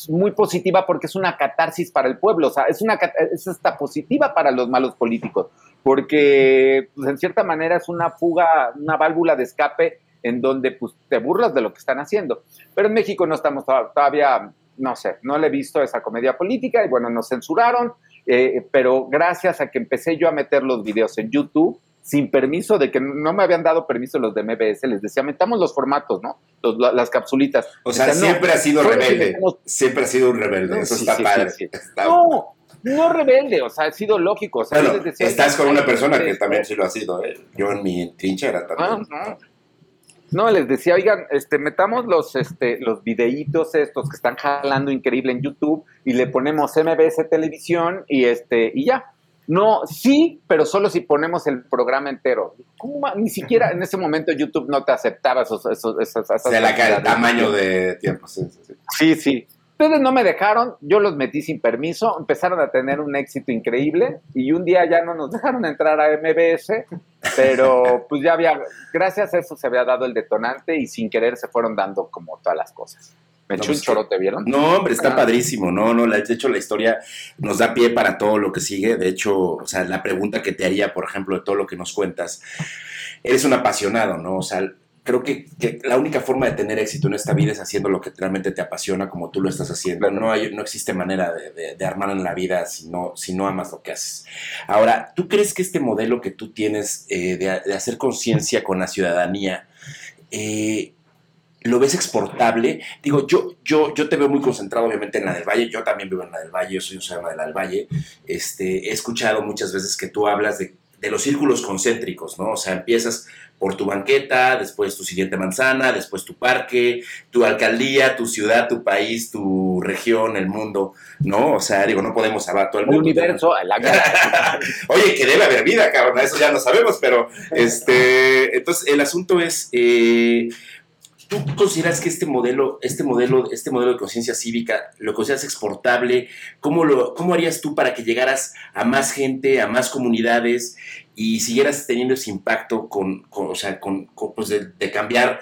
muy positiva porque es una catarsis para el pueblo, o sea, es, una, es positiva para los malos políticos, porque pues, en cierta manera es una fuga, una válvula de escape en donde pues, te burlas de lo que están haciendo. Pero en México no estamos todavía, no sé, no le he visto esa comedia política y bueno, nos censuraron, eh, pero gracias a que empecé yo a meter los videos en YouTube, sin permiso de que no me habían dado permiso los de MBS, les decía, metamos los formatos, ¿no? Los, las capsulitas. O sea, siempre no, ha sido rebelde, siempre ha sido un rebelde, eso sí, está sí, padre. Sí, está... No, no rebelde, o sea, ha sido lógico. O sea, bueno, decía, estás con una persona que también sí lo ha sido, ¿eh? Yo en mi trinchera también. Ah, no. No, les decía, oigan, este, metamos los, este, los videitos estos que están jalando increíble en YouTube y le ponemos MBS Televisión y este, y ya. No, sí, pero solo si ponemos el programa entero. ¿Cómo? Ni siquiera en ese momento YouTube no te aceptaba esos, esos, esos, la el tamaño de tiempo. Sí, sí, sí. sí. Ustedes no me dejaron, yo los metí sin permiso, empezaron a tener un éxito increíble y un día ya no nos dejaron entrar a MBS, pero pues ya había, gracias a eso se había dado el detonante y sin querer se fueron dando como todas las cosas. Me echó no, un chorote, ¿vieron? No, hombre, está ah. padrísimo, no, no, de hecho la historia nos da pie para todo lo que sigue, de hecho, o sea, la pregunta que te haría, por ejemplo, de todo lo que nos cuentas, eres un apasionado, ¿no? O sea, creo que, que, la única forma de tener éxito en esta vida es haciendo lo que realmente te apasiona, como tú lo estás haciendo. No, hay, no existe manera de, de, de, armar en la vida si no, si no amas lo que haces. Ahora, ¿tú crees que este modelo que tú tienes eh, de, de, hacer conciencia con la ciudadanía, eh, lo ves exportable? Digo, yo, yo, yo te veo muy concentrado, obviamente, en la del Valle. Yo también vivo en la del Valle, yo soy un ciudadano de la del Valle. Este, he escuchado muchas veces que tú hablas de de los círculos concéntricos, ¿no? O sea, empiezas por tu banqueta, después tu siguiente manzana, después tu parque, tu alcaldía, tu ciudad, tu país, tu región, el mundo, ¿no? O sea, digo, no podemos hablar todo el mundo. El universo, la Oye, que debe haber vida, cabrón, eso ya lo sabemos, pero este, entonces el asunto es, eh, ¿Tú consideras que este modelo, este modelo, este modelo de conciencia cívica, lo consideras exportable? ¿Cómo, lo, ¿Cómo harías tú para que llegaras a más gente, a más comunidades y siguieras teniendo ese impacto con, o sea, con, pues de, cambiar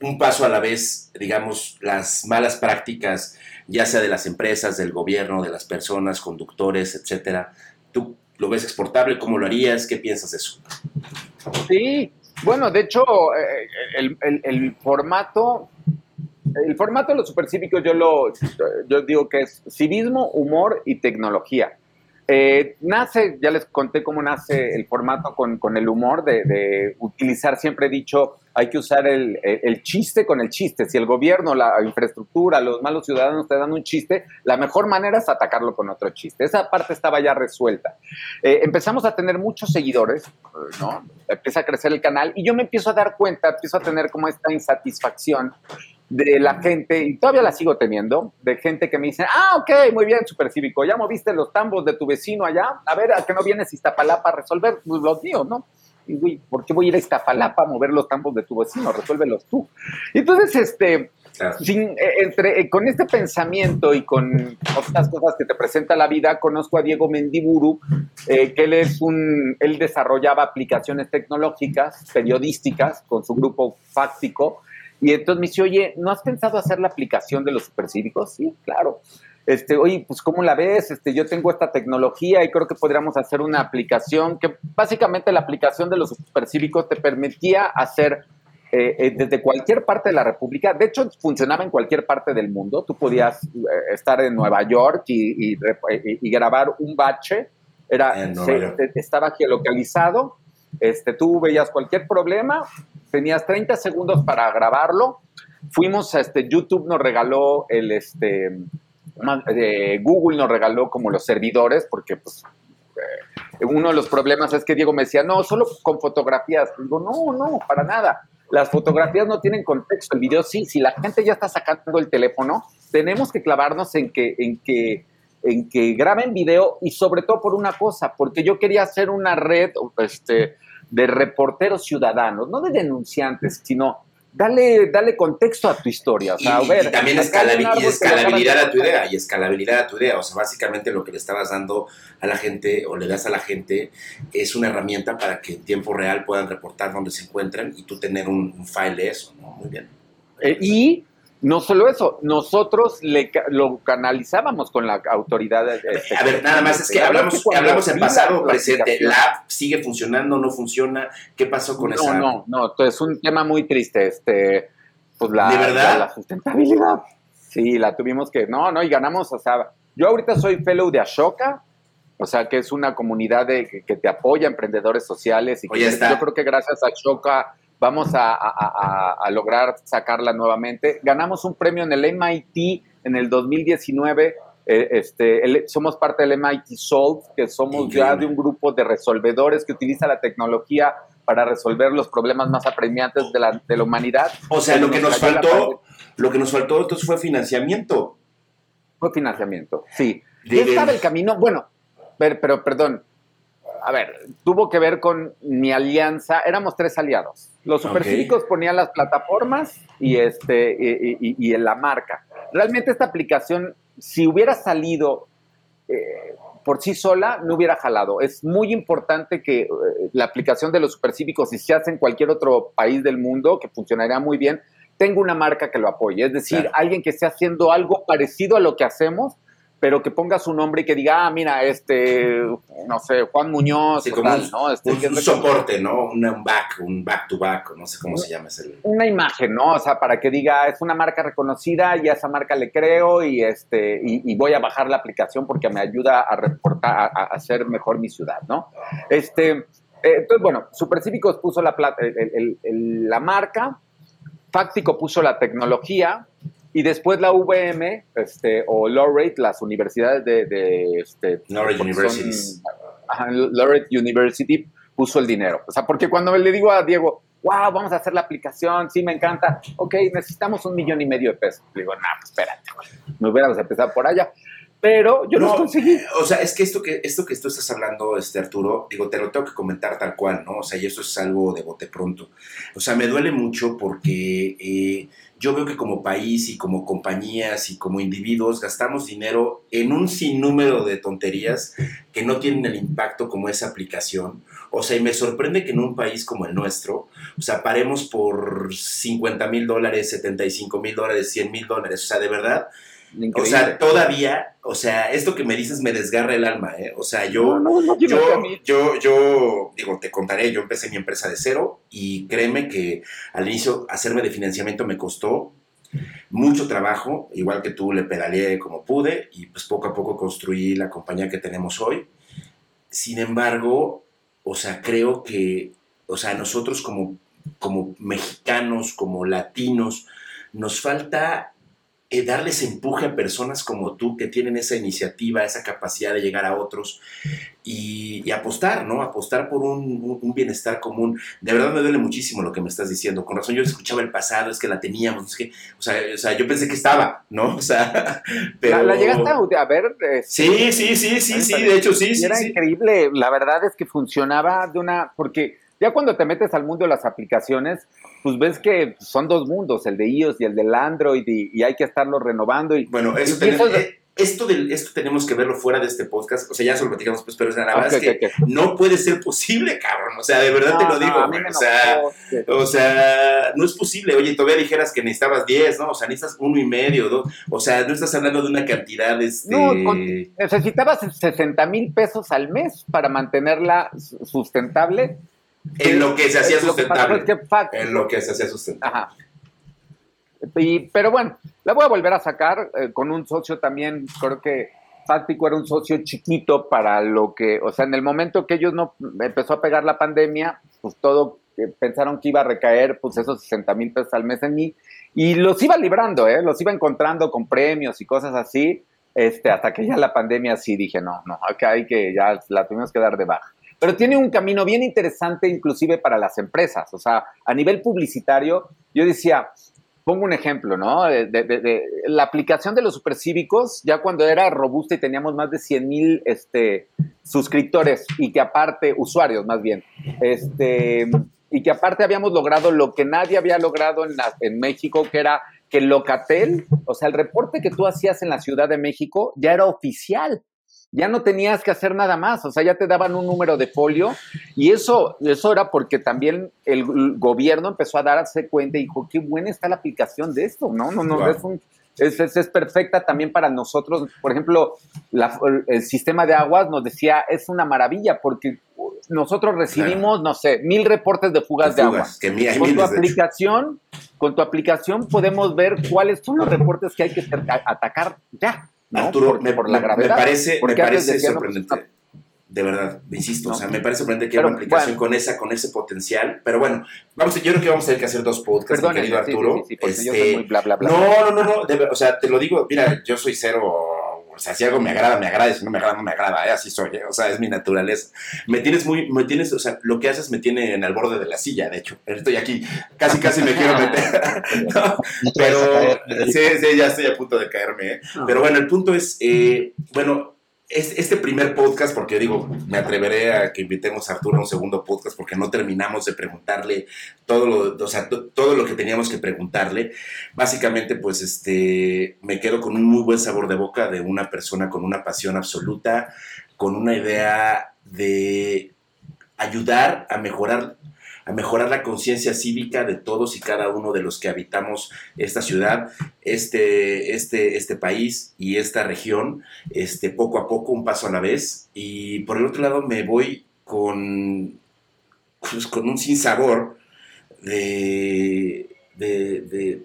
un paso a la vez, digamos, las malas prácticas, ya sea de las empresas, del gobierno, de las personas, conductores, etcétera? ¿Tú lo ves exportable? ¿Cómo lo harías? ¿Qué piensas de eso? Sí, bueno, de hecho, el, formato, el formato de los supercívicos yo lo, yo digo que es civismo, humor y tecnología. Eh, nace, ya les conté cómo nace el formato con, con el humor, de, utilizar, siempre he dicho, hay que usar el, el, chiste con el chiste. Si el gobierno, la infraestructura, los malos ciudadanos te dan un chiste, la mejor manera es atacarlo con otro chiste. Esa parte estaba ya resuelta. Eh, empezamos a tener muchos seguidores, ¿no? Empieza a crecer el canal y yo me empiezo a dar cuenta, empiezo a tener como esta insatisfacción de la gente, y todavía la sigo teniendo, de gente que me dice, ah, ok, muy bien, supercívico, ya moviste los tambos de tu vecino allá, a ver, ¿a qué no vienes a Iztapalapa a resolver los míos, no? Y, güey, ¿por qué voy a ir a Iztapalapa a mover los tambos de tu vecino? Resuélvelos tú. Entonces, este, sin, eh, entre, eh, con este pensamiento y con otras cosas que te presenta la vida, conozco a Diego Mendiburu, eh, que él es un, él desarrollaba aplicaciones tecnológicas, periodísticas, con su grupo fáctico, y entonces me dice, oye, ¿no has pensado hacer la aplicación de los supercívicos? Sí, claro. Este, oye, pues ¿cómo la ves? Este, yo tengo esta tecnología y creo que podríamos hacer una aplicación que básicamente la aplicación de los supercívicos te permitía hacer eh, eh, desde cualquier parte de la República, de hecho funcionaba en cualquier parte del mundo, tú podías eh, estar en Nueva York y, y, y grabar un bache, era, se, estaba geolocalizado, este, tú veías cualquier problema, tenías 30 segundos para grabarlo. Fuimos a este, YouTube nos regaló el, este, eh, Google nos regaló como los servidores, porque pues, eh, uno de los problemas es que Diego me decía, no, solo con fotografías. Digo, no, no, para nada. Las fotografías no tienen contexto, el video sí. Si la gente ya está sacando el teléfono, tenemos que clavarnos en que, en que, en que graben video y sobre todo por una cosa, porque yo quería hacer una red, este, de reporteros ciudadanos, no de denunciantes, sino dale, dale contexto a tu historia. O sea, y, ver, y también escalabilidad, y escalabilidad a tu idea, y escalabilidad a tu idea. O sea, básicamente lo que le estabas dando a la gente o le das a la gente es una herramienta para que en tiempo real puedan reportar dónde se encuentran y tú tener un, un file de eso, ¿no? Muy bien. Eh, y no solo eso, nosotros le, lo canalizábamos con la autoridad. Este, a ver, nada más, es que hablamos, hablamos en pasado, presente. ¿La app sigue funcionando, no funciona? ¿Qué pasó con no, esa No, no, no, es un tema muy triste. Este, pues la, ¿De verdad? La, la, sustentabilidad. Sí, la tuvimos que, no, no, y ganamos, o sea, yo ahorita soy fellow de Ashoka, o sea, que es una comunidad de, que, que te apoya, emprendedores sociales. Y que, yo creo que gracias a Ashoka vamos a, a, a, lograr sacarla nuevamente. Ganamos un premio en el MIT en el 2019. Eh, este, el, somos parte del MIT Solve, que somos Increíble. ya de un grupo de resolvedores que utiliza la tecnología para resolver los problemas más apremiantes de la, de la humanidad. O sea, lo que nos faltó, lo que nos faltó entonces fue financiamiento. Fue financiamiento, sí. ¿Qué estaba el camino? Bueno, pero, pero perdón, a ver, tuvo que ver con mi alianza, éramos tres aliados. Los supercívicos okay. ponían las plataformas y, este, y, y, y, en la marca. Realmente esta aplicación, si hubiera salido eh, por sí sola, no hubiera jalado. Es muy importante que eh, la aplicación de los supercívicos, si se hace en cualquier otro país del mundo, que funcionaría muy bien, tenga una marca que lo apoye. Es decir, claro. alguien que esté haciendo algo parecido a lo que hacemos, pero que ponga su nombre y que diga, ah, mira, este, no sé, Juan Muñoz, Sí, o como tal, un, ¿no? Este, un- un soporte, ¿no? Un, back, un back to back, no sé cómo se llama ese. una imagen, ¿no? O sea, para que diga, es una marca reconocida y a esa marca le creo y, este, y, y voy a bajar la aplicación porque me ayuda a reportar, a, a hacer mejor mi ciudad, ¿no? Este, eh, entonces, bueno, Supercívicos puso la, plata, el- el- el- la marca, Fáctico puso la tecnología y después la VM este, o Laureate, las universidades de... de este, Laureate Universities. University puso el dinero. O sea, porque cuando le digo a Diego, wow, vamos a hacer la aplicación, sí, me encanta, ok, necesitamos un millón y medio de pesos. Le digo, no, pues espérate, no hubiéramos empezado por allá. Pero yo No, los conseguí. O sea, es que esto que esto que tú estás hablando, este Arturo, digo, te lo tengo que comentar tal cual, ¿no? O sea, y eso es algo de bote pronto. O sea, me duele mucho porque eh, yo veo que como país y como compañías y como individuos gastamos dinero en un sinnúmero de tonterías que no tienen el impacto como esa aplicación. O sea, y me sorprende que en un país como el nuestro, o sea, paremos por 50 mil dólares, 75 mil dólares, 100 mil dólares. O sea, de verdad, o sea, todavía, o sea, esto que me dices me desgarra el alma, ¿eh? O sea, yo, no, no, yo, yo, yo, digo, te contaré, yo empecé mi empresa de cero y créeme que al inicio hacerme de financiamiento me costó mucho trabajo, igual que tú le pedaleé como pude y pues poco a poco construí la compañía que tenemos hoy. Sin embargo, o sea, creo que, o sea, nosotros como, como mexicanos, como latinos, nos falta eh, darles empuje a personas como tú que tienen esa iniciativa, esa capacidad de llegar a otros y, y apostar, ¿no? Apostar por un, un- bienestar común. De verdad me duele muchísimo lo que me estás diciendo. Con razón yo escuchaba el pasado, es que la teníamos, es que, o sea, o sea yo pensé que estaba, ¿no? O sea, pero... ¿La, la llegaste a, ver? este, Sí, sí, sí, sí, sí, de hecho sí, era sí. increíble. La verdad es que funcionaba de una. Porque ya cuando te metes al mundo de las aplicaciones, pues ves que son dos mundos, el de iOS y el del Android, y, y hay que estarlo renovando. Y, Bueno, eso Y tenemos, eso es- eh, esto, del, esto tenemos que verlo fuera de este podcast. O sea, ya se lo platicamos, pues, pero la verdad Ah, Ok, es que no puede ser posible, cabrón. O sea, de verdad te lo digo, O sea, o sea, no es posible. Oye, todavía dijeras que necesitabas 10, ¿no? O sea, necesitas uno y medio, dos. O sea, no estás hablando de una cantidad, este... No, con- necesitabas 60 mil pesos al mes para mantenerla su- sustentable. En lo que se hacía sustentable. En lo que se hacía sustentable. Ajá. Y, pero bueno, la voy a volver a sacar eh, con un socio también, creo que Fáctico era un socio chiquito para lo que, o sea, en el momento que ellos no empezó a pegar la pandemia, pues todo eh, pensaron que iba a recaer, pues esos 60 mil pesos al mes en mí, y los iba librando, ¿eh? los iba encontrando con premios y cosas así, este, hasta que ya la pandemia sí dije, no, no, acá hay que, ya la tuvimos que dar de baja. Pero tiene un camino bien interesante inclusive para las empresas, o sea, a nivel publicitario, yo decía, pongo un ejemplo, ¿no? De, de- de- la aplicación de los supercívicos, ya cuando era robusta y teníamos más de 100 mil este, suscriptores y que aparte, usuarios más bien, este, y que aparte habíamos logrado lo que nadie había logrado en, la- en México, que era que Locatel, o sea, el reporte que tú hacías en la Ciudad de México ya era oficial. Ya no tenías que hacer nada más, o sea, ya te daban un número de folio y eso, eso era porque también el gobierno empezó a darse cuenta y dijo, qué buena está la aplicación de esto, ¿no? No, no, Claro. es, un- es, es- es perfecta también para nosotros. Por ejemplo, la- el sistema de aguas nos decía, es una maravilla porque nosotros recibimos, no sé, mil reportes de fugas de, De agua. fugas, que mi- hay Con tu de aplicación, con tu aplicación podemos ver cuáles son los reportes que hay que atacar ya. ¿No? Arturo, por, me, por la me- gravedad. me parece, me parece no, sorprendente. De verdad, insisto, ¿No? o sea, me parece sorprendente que Pero, haya una aplicación bueno. con esa, con ese potencial. Pero bueno, vamos, yo creo que vamos a tener que hacer dos podcasts, mi querido sí, Arturo. sí, sí, porque yo Este, soy muy bla, bla, bla. No, no, no, no, de o sea, te lo digo, mira, yo soy cero, o sea, si algo me agrada, me agrada, y si no me agrada, no me agrada, ¿eh? así soy, ¿eh? o sea, es mi naturaleza. Me tienes muy, me tienes, o sea, lo que haces me tiene en el borde de la silla, de hecho, estoy aquí, casi, casi me quiero meter. No, pero, sí, sí, ya estoy a punto de caerme, ¿eh? No. Pero bueno, el punto es, eh, bueno, este primer podcast, porque digo, me atreveré a que invitemos a Arturo a un segundo podcast porque no terminamos de preguntarle todo lo, o sea, to- todo lo que teníamos que preguntarle. Básicamente, pues, este, me quedo con un muy buen sabor de boca de una persona con una pasión absoluta, con una idea de ayudar a mejorar a mejorar la conciencia cívica de todos y cada uno de los que habitamos esta ciudad, este, este, este país y esta región, este, poco a poco, un paso a la vez. Y por el otro lado me voy con, pues, con un sinsabor de, de,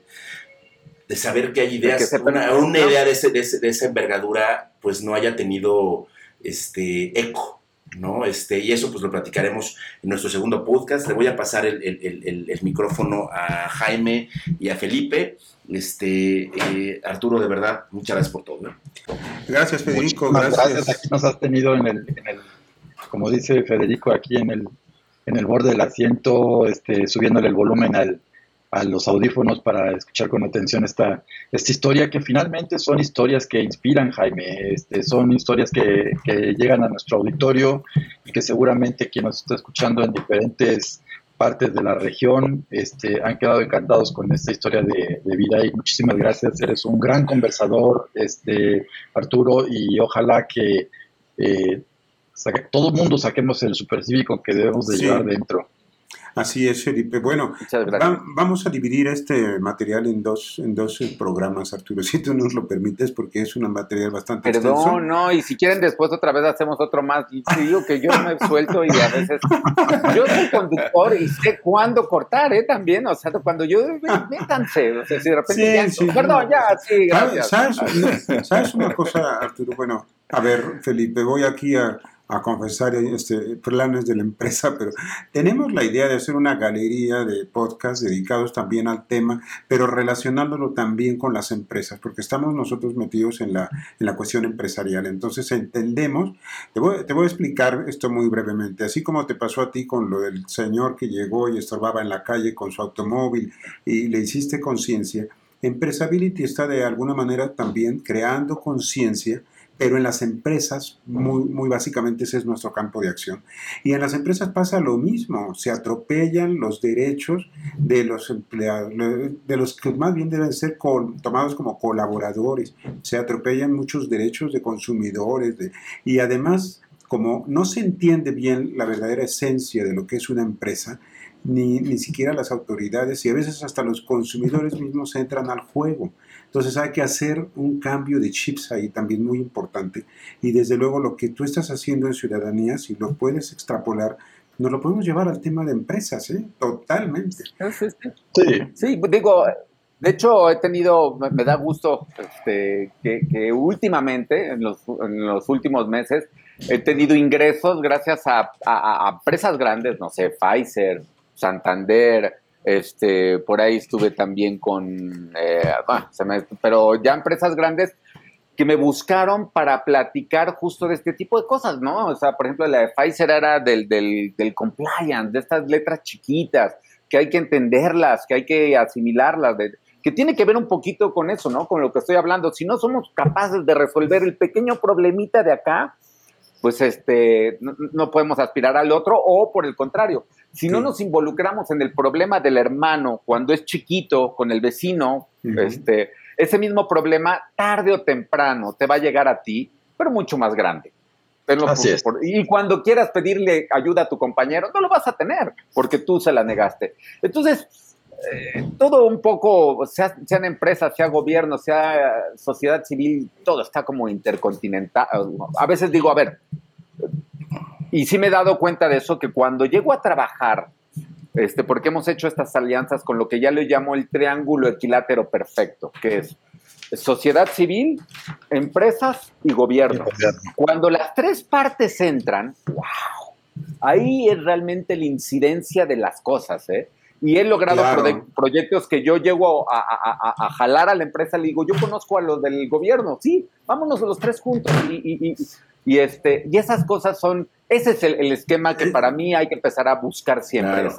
de, saber que hay ideas, una, una, idea de, de, esa envergadura, pues no haya tenido este, eco. ¿No? Este, y eso pues lo platicaremos en nuestro segundo podcast. Le voy a pasar el, el, el, micrófono a Jaime y a Felipe. Este, eh, Arturo, de verdad, muchas gracias por todo. Gracias, Federico. Gracias. Aquí nos has tenido en el, en el, como dice Federico, aquí en el, en el borde del asiento, este, subiéndole el volumen al, a los audífonos para escuchar con atención esta, esta historia, que finalmente son historias que inspiran, Jaime, este, son historias que, llegan a nuestro auditorio y que seguramente quien nos está escuchando en diferentes partes de la región este, han quedado encantados con esta historia de, vida. Y muchísimas gracias, eres un gran conversador, este, Arturo, y ojalá que eh, todo el mundo saquemos el supercívico que debemos de llevar dentro. Así es, Felipe. Bueno, vamos a dividir este material en dos, en dos eh, programas, Arturo, si tú nos lo permites, porque es un material bastante Perdón, no, y si quieren después otra vez hacemos otro más. Y digo que yo me suelto y a veces... Yo soy conductor y sé cuándo cortar, ¿eh? También, o sea, cuando yo... Métanse, o sea, si de repente... Sí, perdón, ya, sí, gracias. ¿Sabes una cosa, Arturo? Bueno, a ver, Felipe, voy aquí a a confesar este, planes de la empresa, pero tenemos la idea de hacer una galería de podcasts dedicados también al tema, pero relacionándolo también con las empresas, porque estamos nosotros metidos en la, en la cuestión empresarial. Entonces entendemos, te voy, te voy a explicar esto muy brevemente, así como te pasó a ti con lo del señor que llegó y estorbaba en la calle con su automóvil y le hiciste conciencia, Empresability está de alguna manera también creando conciencia pero en las empresas, muy, muy básicamente ese es nuestro campo de acción. Y en las empresas pasa lo mismo, se atropellan los derechos de los empleados, de los que más bien deben ser tomados como colaboradores, se atropellan muchos derechos de consumidores, y además, como no se entiende bien la verdadera esencia de lo que es una empresa, ni, ni siquiera las autoridades y a veces hasta los consumidores mismos entran al juego. Entonces hay que hacer un cambio de chips ahí también muy importante. Y desde luego lo que tú estás haciendo en ciudadanía, si lo puedes extrapolar, nos lo podemos llevar al tema de empresas, ¿eh? Totalmente. Sí, sí digo, de hecho he tenido, me da gusto este, que, últimamente, en los, en los, últimos meses, he tenido ingresos gracias a, a empresas grandes, no sé, Pfizer, Santander, este, por ahí estuve también con, eh, ah, pero ya empresas grandes que me buscaron para platicar justo de este tipo de cosas, ¿no? O sea, por ejemplo, la de Pfizer era del, del, del compliance, de estas letras chiquitas, que hay que entenderlas, que hay que asimilarlas, que tiene que ver un poquito con eso, ¿no? Con lo que estoy hablando. Si no somos capaces de resolver el pequeño problemita de acá, pues este, no, podemos aspirar al otro, o por el contrario, si no nos involucramos en el problema del hermano cuando es chiquito, con el vecino, este, ese mismo problema, tarde o temprano, te va a llegar a ti, pero mucho más grande. Así es. y cuando quieras pedirle ayuda a tu compañero, no lo vas a tener, porque tú se la negaste. Entonces, eh, todo un poco, sea, sean empresas, sea gobierno, sea sociedad civil, todo está como intercontinental. A veces digo, a ver, y sí me he dado cuenta de eso, que cuando llego a trabajar, este, porque hemos hecho estas alianzas con lo que ya le llamo el triángulo equilátero perfecto, que es sociedad civil, empresas y gobierno. Cuando las tres partes entran, wow, ahí es realmente la incidencia de las cosas, ¿eh? Y he logrado proyectos que yo llego a, jalar a la empresa, le digo, yo conozco a los del gobierno, sí, vámonos los tres juntos. Y, y, este, y esas cosas son, ese es el, esquema que para mí hay que empezar a buscar siempre.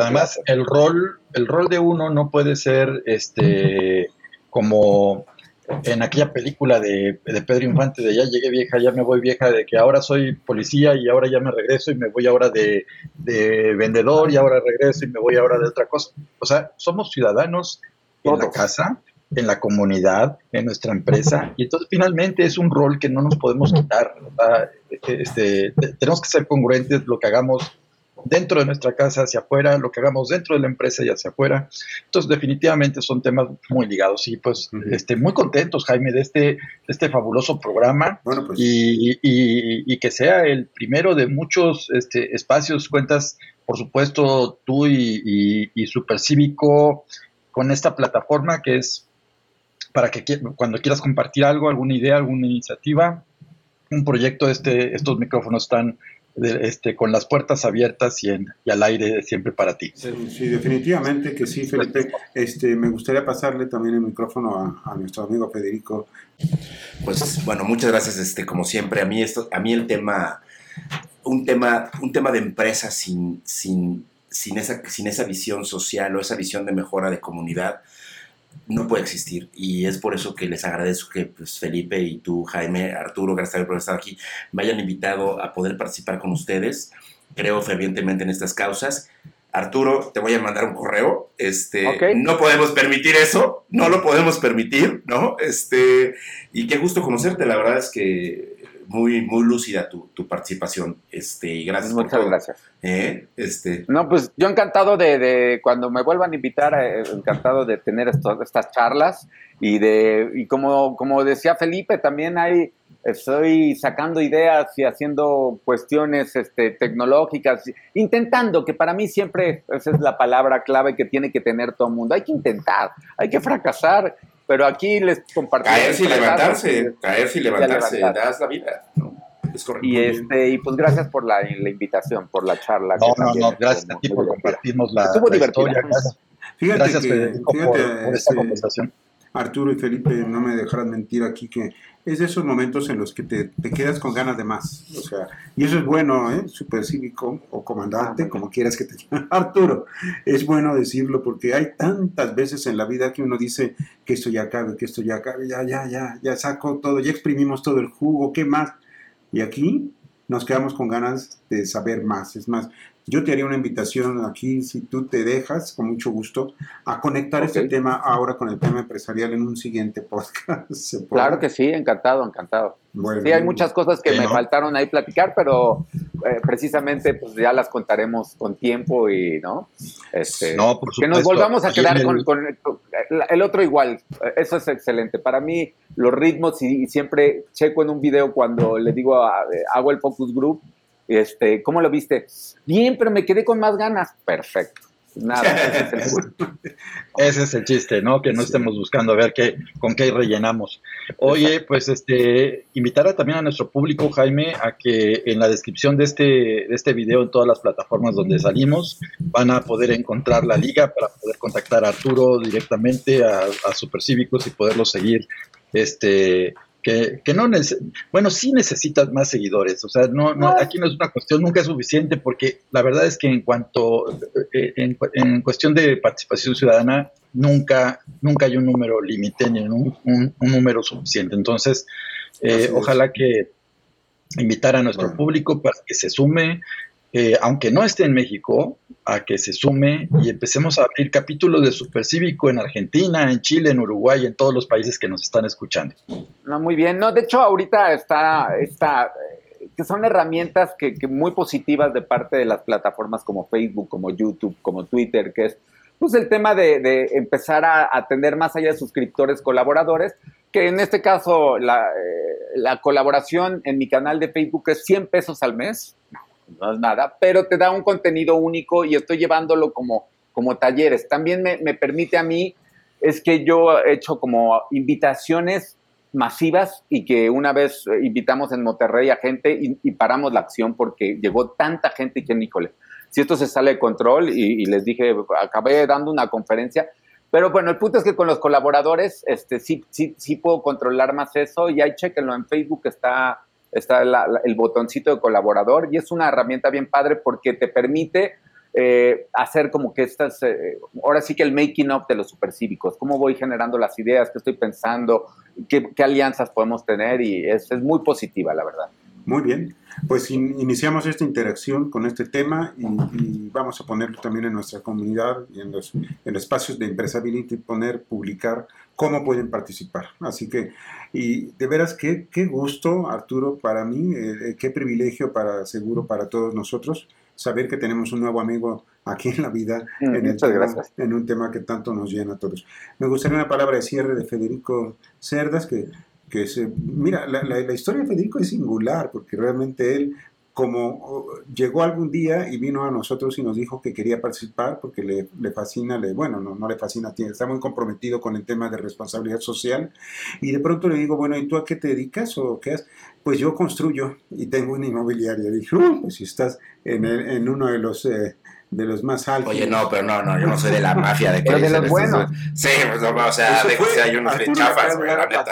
además, el rol, el rol de uno no puede ser este como en aquella película de, Pedro Infante de ya llegué vieja, ya me voy vieja, de que ahora soy policía y ahora ya me regreso y me voy ahora de, vendedor y ahora regreso y me voy ahora de otra cosa. O sea, somos ciudadanos en la casa, en la comunidad, en nuestra empresa y entonces finalmente es un rol que no nos podemos quitar. Este, tenemos que ser congruentes lo que hagamos dentro de nuestra casa hacia afuera, lo que hagamos dentro de la empresa y hacia afuera. Entonces, definitivamente son temas muy ligados. Y pues, este, muy contentos, Jaime, de este, este fabuloso programa. Bueno, pues. y, y, y, que sea el primero de muchos este, espacios. Cuentas, por supuesto, tú y, y Supercívico con esta plataforma que es para que cuando quieras compartir algo, alguna idea, alguna iniciativa, un proyecto, este, estos micrófonos están este, con las puertas abiertas y, en, y, al aire siempre para ti. Sí, definitivamente que sí, Felipe. Este, me gustaría pasarle también el micrófono a, nuestro amigo Federico. Pues bueno, muchas gracias. Este, como siempre, a mí esto, a mí el tema, un tema, un tema de empresa sin, sin, sin esa, sin esa visión social o esa visión de mejora de comunidad no puede existir. Y es por eso que les agradezco que pues, Felipe y tú, Jaime, Arturo, gracias por estar aquí, me hayan invitado a poder participar con ustedes. Creo fervientemente en estas causas. Arturo, te voy a mandar un correo. Este, no podemos permitir eso, no lo podemos permitir, ¿no? Este, y qué gusto conocerte. La verdad es que muy, muy lúcida tu, tu participación. Este, y gracias Muchas gracias. ¿Eh? Este. No, pues yo encantado de, de cuando me vuelvan a invitar, eh, encantado de tener estas charlas. Y de, y como, como decía Felipe, también hay, estoy sacando ideas y haciendo cuestiones este, tecnológicas, intentando, que para mí siempre esa es la palabra clave que tiene que tener todo el mundo. Hay que intentar, hay que fracasar pero aquí les compartimos. Caerse y levantarse, caerse y levantarse, das la vida. Es correcto. Y, este, y pues gracias por la, la invitación, por la charla. No, no, no, gracias a ti por compartirnos la, Estuvo la historia. Fíjate gracias, que, Federico, fíjate, por, por esta este, conversación. Arturo y Felipe, no me dejarán mentir aquí que es de esos momentos en los que te, te quedas con ganas de más. O sea, y eso es bueno, ¿eh? Supercívico o comandante, como quieras que te llamen. Arturo, es bueno decirlo porque hay tantas veces en la vida que uno dice que esto ya cabe, que esto ya cabe, ya, ya, ya, ya saco todo, ya exprimimos todo el jugo, ¿qué más? Y aquí nos quedamos con ganas de saber más. Es más, yo te haría una invitación aquí, si tú te dejas, con mucho gusto, a conectar este tema ahora con el tema empresarial en un siguiente podcast. Claro que sí, encantado, encantado. Bueno, sí, hay muchas cosas que me faltaron ahí platicar, pero eh, precisamente pues ya las contaremos con tiempo y, ¿no? Este, no por que nos volvamos a quedar con, con, el otro igual. Eso es excelente. Para mí, los ritmos, y, y siempre checo en un video cuando le digo, a, hago el focus group, este, ¿Cómo lo viste? Bien, pero me quedé con más ganas. Perfecto. Nada, ese es, el ese es el chiste, ¿no? Que no estemos buscando a ver qué, con qué rellenamos. Oye, pues este, invitar también a nuestro público, Jaime, a que en la descripción de este, de este video, en todas las plataformas donde salimos, van a poder encontrar la liga para poder contactar a Arturo directamente, a, a Supercívicos y poderlo seguir este, que, que no bueno sí necesitas más seguidores o sea no, no, aquí no es una cuestión nunca es suficiente porque la verdad es que en cuanto eh, en, en cuestión de participación ciudadana nunca nunca hay un número límite ni un, un, un, número suficiente entonces eh, ojalá que invitar a nuestro bueno. público para que se sume eh, aunque no esté en México, a que se sume y empecemos a abrir capítulos de Supercívico en Argentina, en Chile, en Uruguay, en todos los países que nos están escuchando. No, muy bien. No, de hecho, ahorita está, está que son herramientas que, que, muy positivas de parte de las plataformas como Facebook, como YouTube, como Twitter, que es pues el tema de, de empezar a, a, tener más allá de suscriptores, colaboradores, que en este caso la, eh, la colaboración en mi canal de Facebook es 100 pesos al mes no es nada, pero te da un contenido único y estoy llevándolo como, como talleres. También me, me permite a mí, es que yo he hecho como invitaciones masivas y que una vez invitamos en Monterrey a gente y, paramos la acción porque llegó tanta gente que, híjole, si esto se sale de control y, y, les dije, acabé dando una conferencia, pero bueno, el punto es que con los colaboradores este, sí, sí, sí puedo controlar más eso y ahí chequenlo en Facebook, está está la, el botoncito de colaborador y es una herramienta bien padre porque te permite eh, hacer como que estas, eh, ahora sí que el making up de los supercívicos, cómo voy generando las ideas, qué estoy pensando, qué, qué alianzas podemos tener y es, es, muy positiva, la verdad. Muy bien, pues in, iniciamos esta interacción con este tema y, y, vamos a ponerlo también en nuestra comunidad y en los, en los espacios de Empresability, poner, publicar cómo pueden participar. Así que, y de veras, qué, qué gusto, Arturo, para mí, eh, qué privilegio para seguro para todos nosotros saber que tenemos un nuevo amigo aquí en la vida, Mm, en, el tema- en un tema que tanto nos llena a todos. Me gustaría una palabra de cierre de Federico Cerdas, que, que se, mira, la, la- historia de Federico es singular, porque realmente él, como oh, llegó algún día y vino a nosotros y nos dijo que quería participar porque le, le fascina, le, bueno, no, no le fascina, tiene- está muy comprometido con el tema de responsabilidad social, y de pronto le digo, bueno, ¿y tú a qué te dedicas o qué haces? Pues yo construyo y tengo una inmobiliaria. Dije, "Uh, pues si estás en, el- en uno de los, eh, de los más altos. Oye, no, pero no, no, yo no soy de la mafia de que Pero de los buenos. Sí, pues no, o sea, de que hay unos chafas, güey, la neta.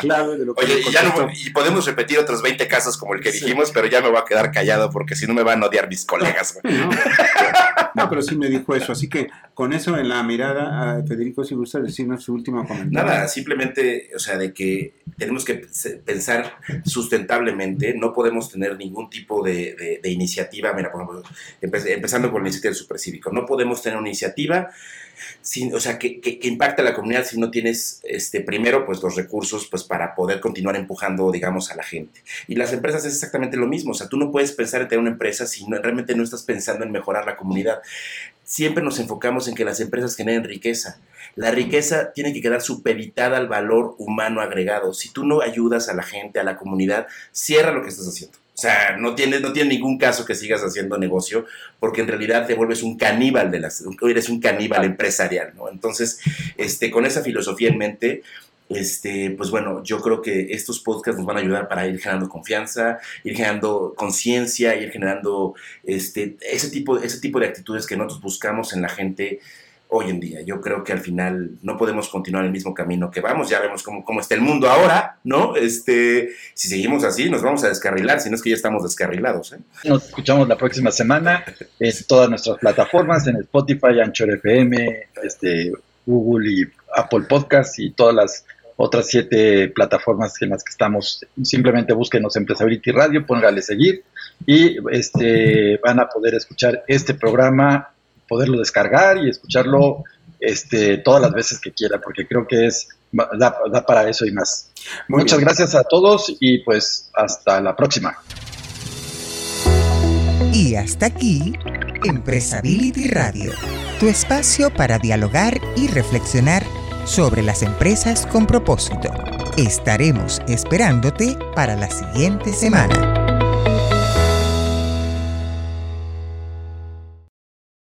Oye, y ya no, y podemos repetir otros 20 casos como el que Sí. dijimos, pero ya me voy a quedar callado porque si no me van a odiar mis colegas. güey. No, No, pero sí me dijo eso. Así que con eso en la mirada, a Federico, si gusta decirnos su último comentario. Nada, simplemente, o sea, de que tenemos que pensar sustentablemente, no podemos tener ningún tipo de, iniciativa, mira, por ejemplo, empe- empezando con la iniciativa del supercívico, no podemos tener una iniciativa sin, o sea, que, que, que impacte a la comunidad si no tienes, este, primero, pues los recursos, pues para poder continuar empujando, digamos, a la gente. Y las empresas es exactamente lo mismo, o sea, tú no puedes pensar en tener una empresa si realmente no estás pensando en mejorar la comunidad. Siempre nos enfocamos en que las empresas generen riqueza. La riqueza tiene que quedar supeditada al valor humano agregado. Si tú no ayudas a la gente, a la comunidad, cierra lo que estás haciendo. O sea, no tiene, no ningún caso que sigas haciendo negocio, porque en realidad te vuelves un caníbal de las, eres un caníbal empresarial, ¿no? Entonces, este, con esa filosofía en mente, este, pues bueno, yo creo que estos podcasts nos van a ayudar para ir generando confianza, ir generando conciencia, ir generando este, ese, tipo, ese tipo de actitudes que nosotros buscamos en la gente hoy en día. Yo creo que al final no podemos continuar el mismo camino que vamos, ya vemos cómo, cómo está el mundo ahora, ¿no? Este, si seguimos así, nos vamos a descarrilar, si no es que ya estamos descarrilados, ¿eh? Nos escuchamos la próxima semana en todas nuestras plataformas, en Spotify, Anchor FM, este, Google y Apple Podcasts y todas las otras siete plataformas en las que estamos. Simplemente búsquenos Empresability Radio, póngale seguir y este, van a poder escuchar este programa, poderlo descargar y escucharlo este, todas las veces que quiera, porque creo que es da, da para eso y más. Muy Muchas bien. gracias a todos y pues hasta la próxima. Y hasta aquí, Empresability Radio, tu espacio para dialogar y reflexionar sobre las empresas con propósito. Estaremos esperándote para la siguiente semana.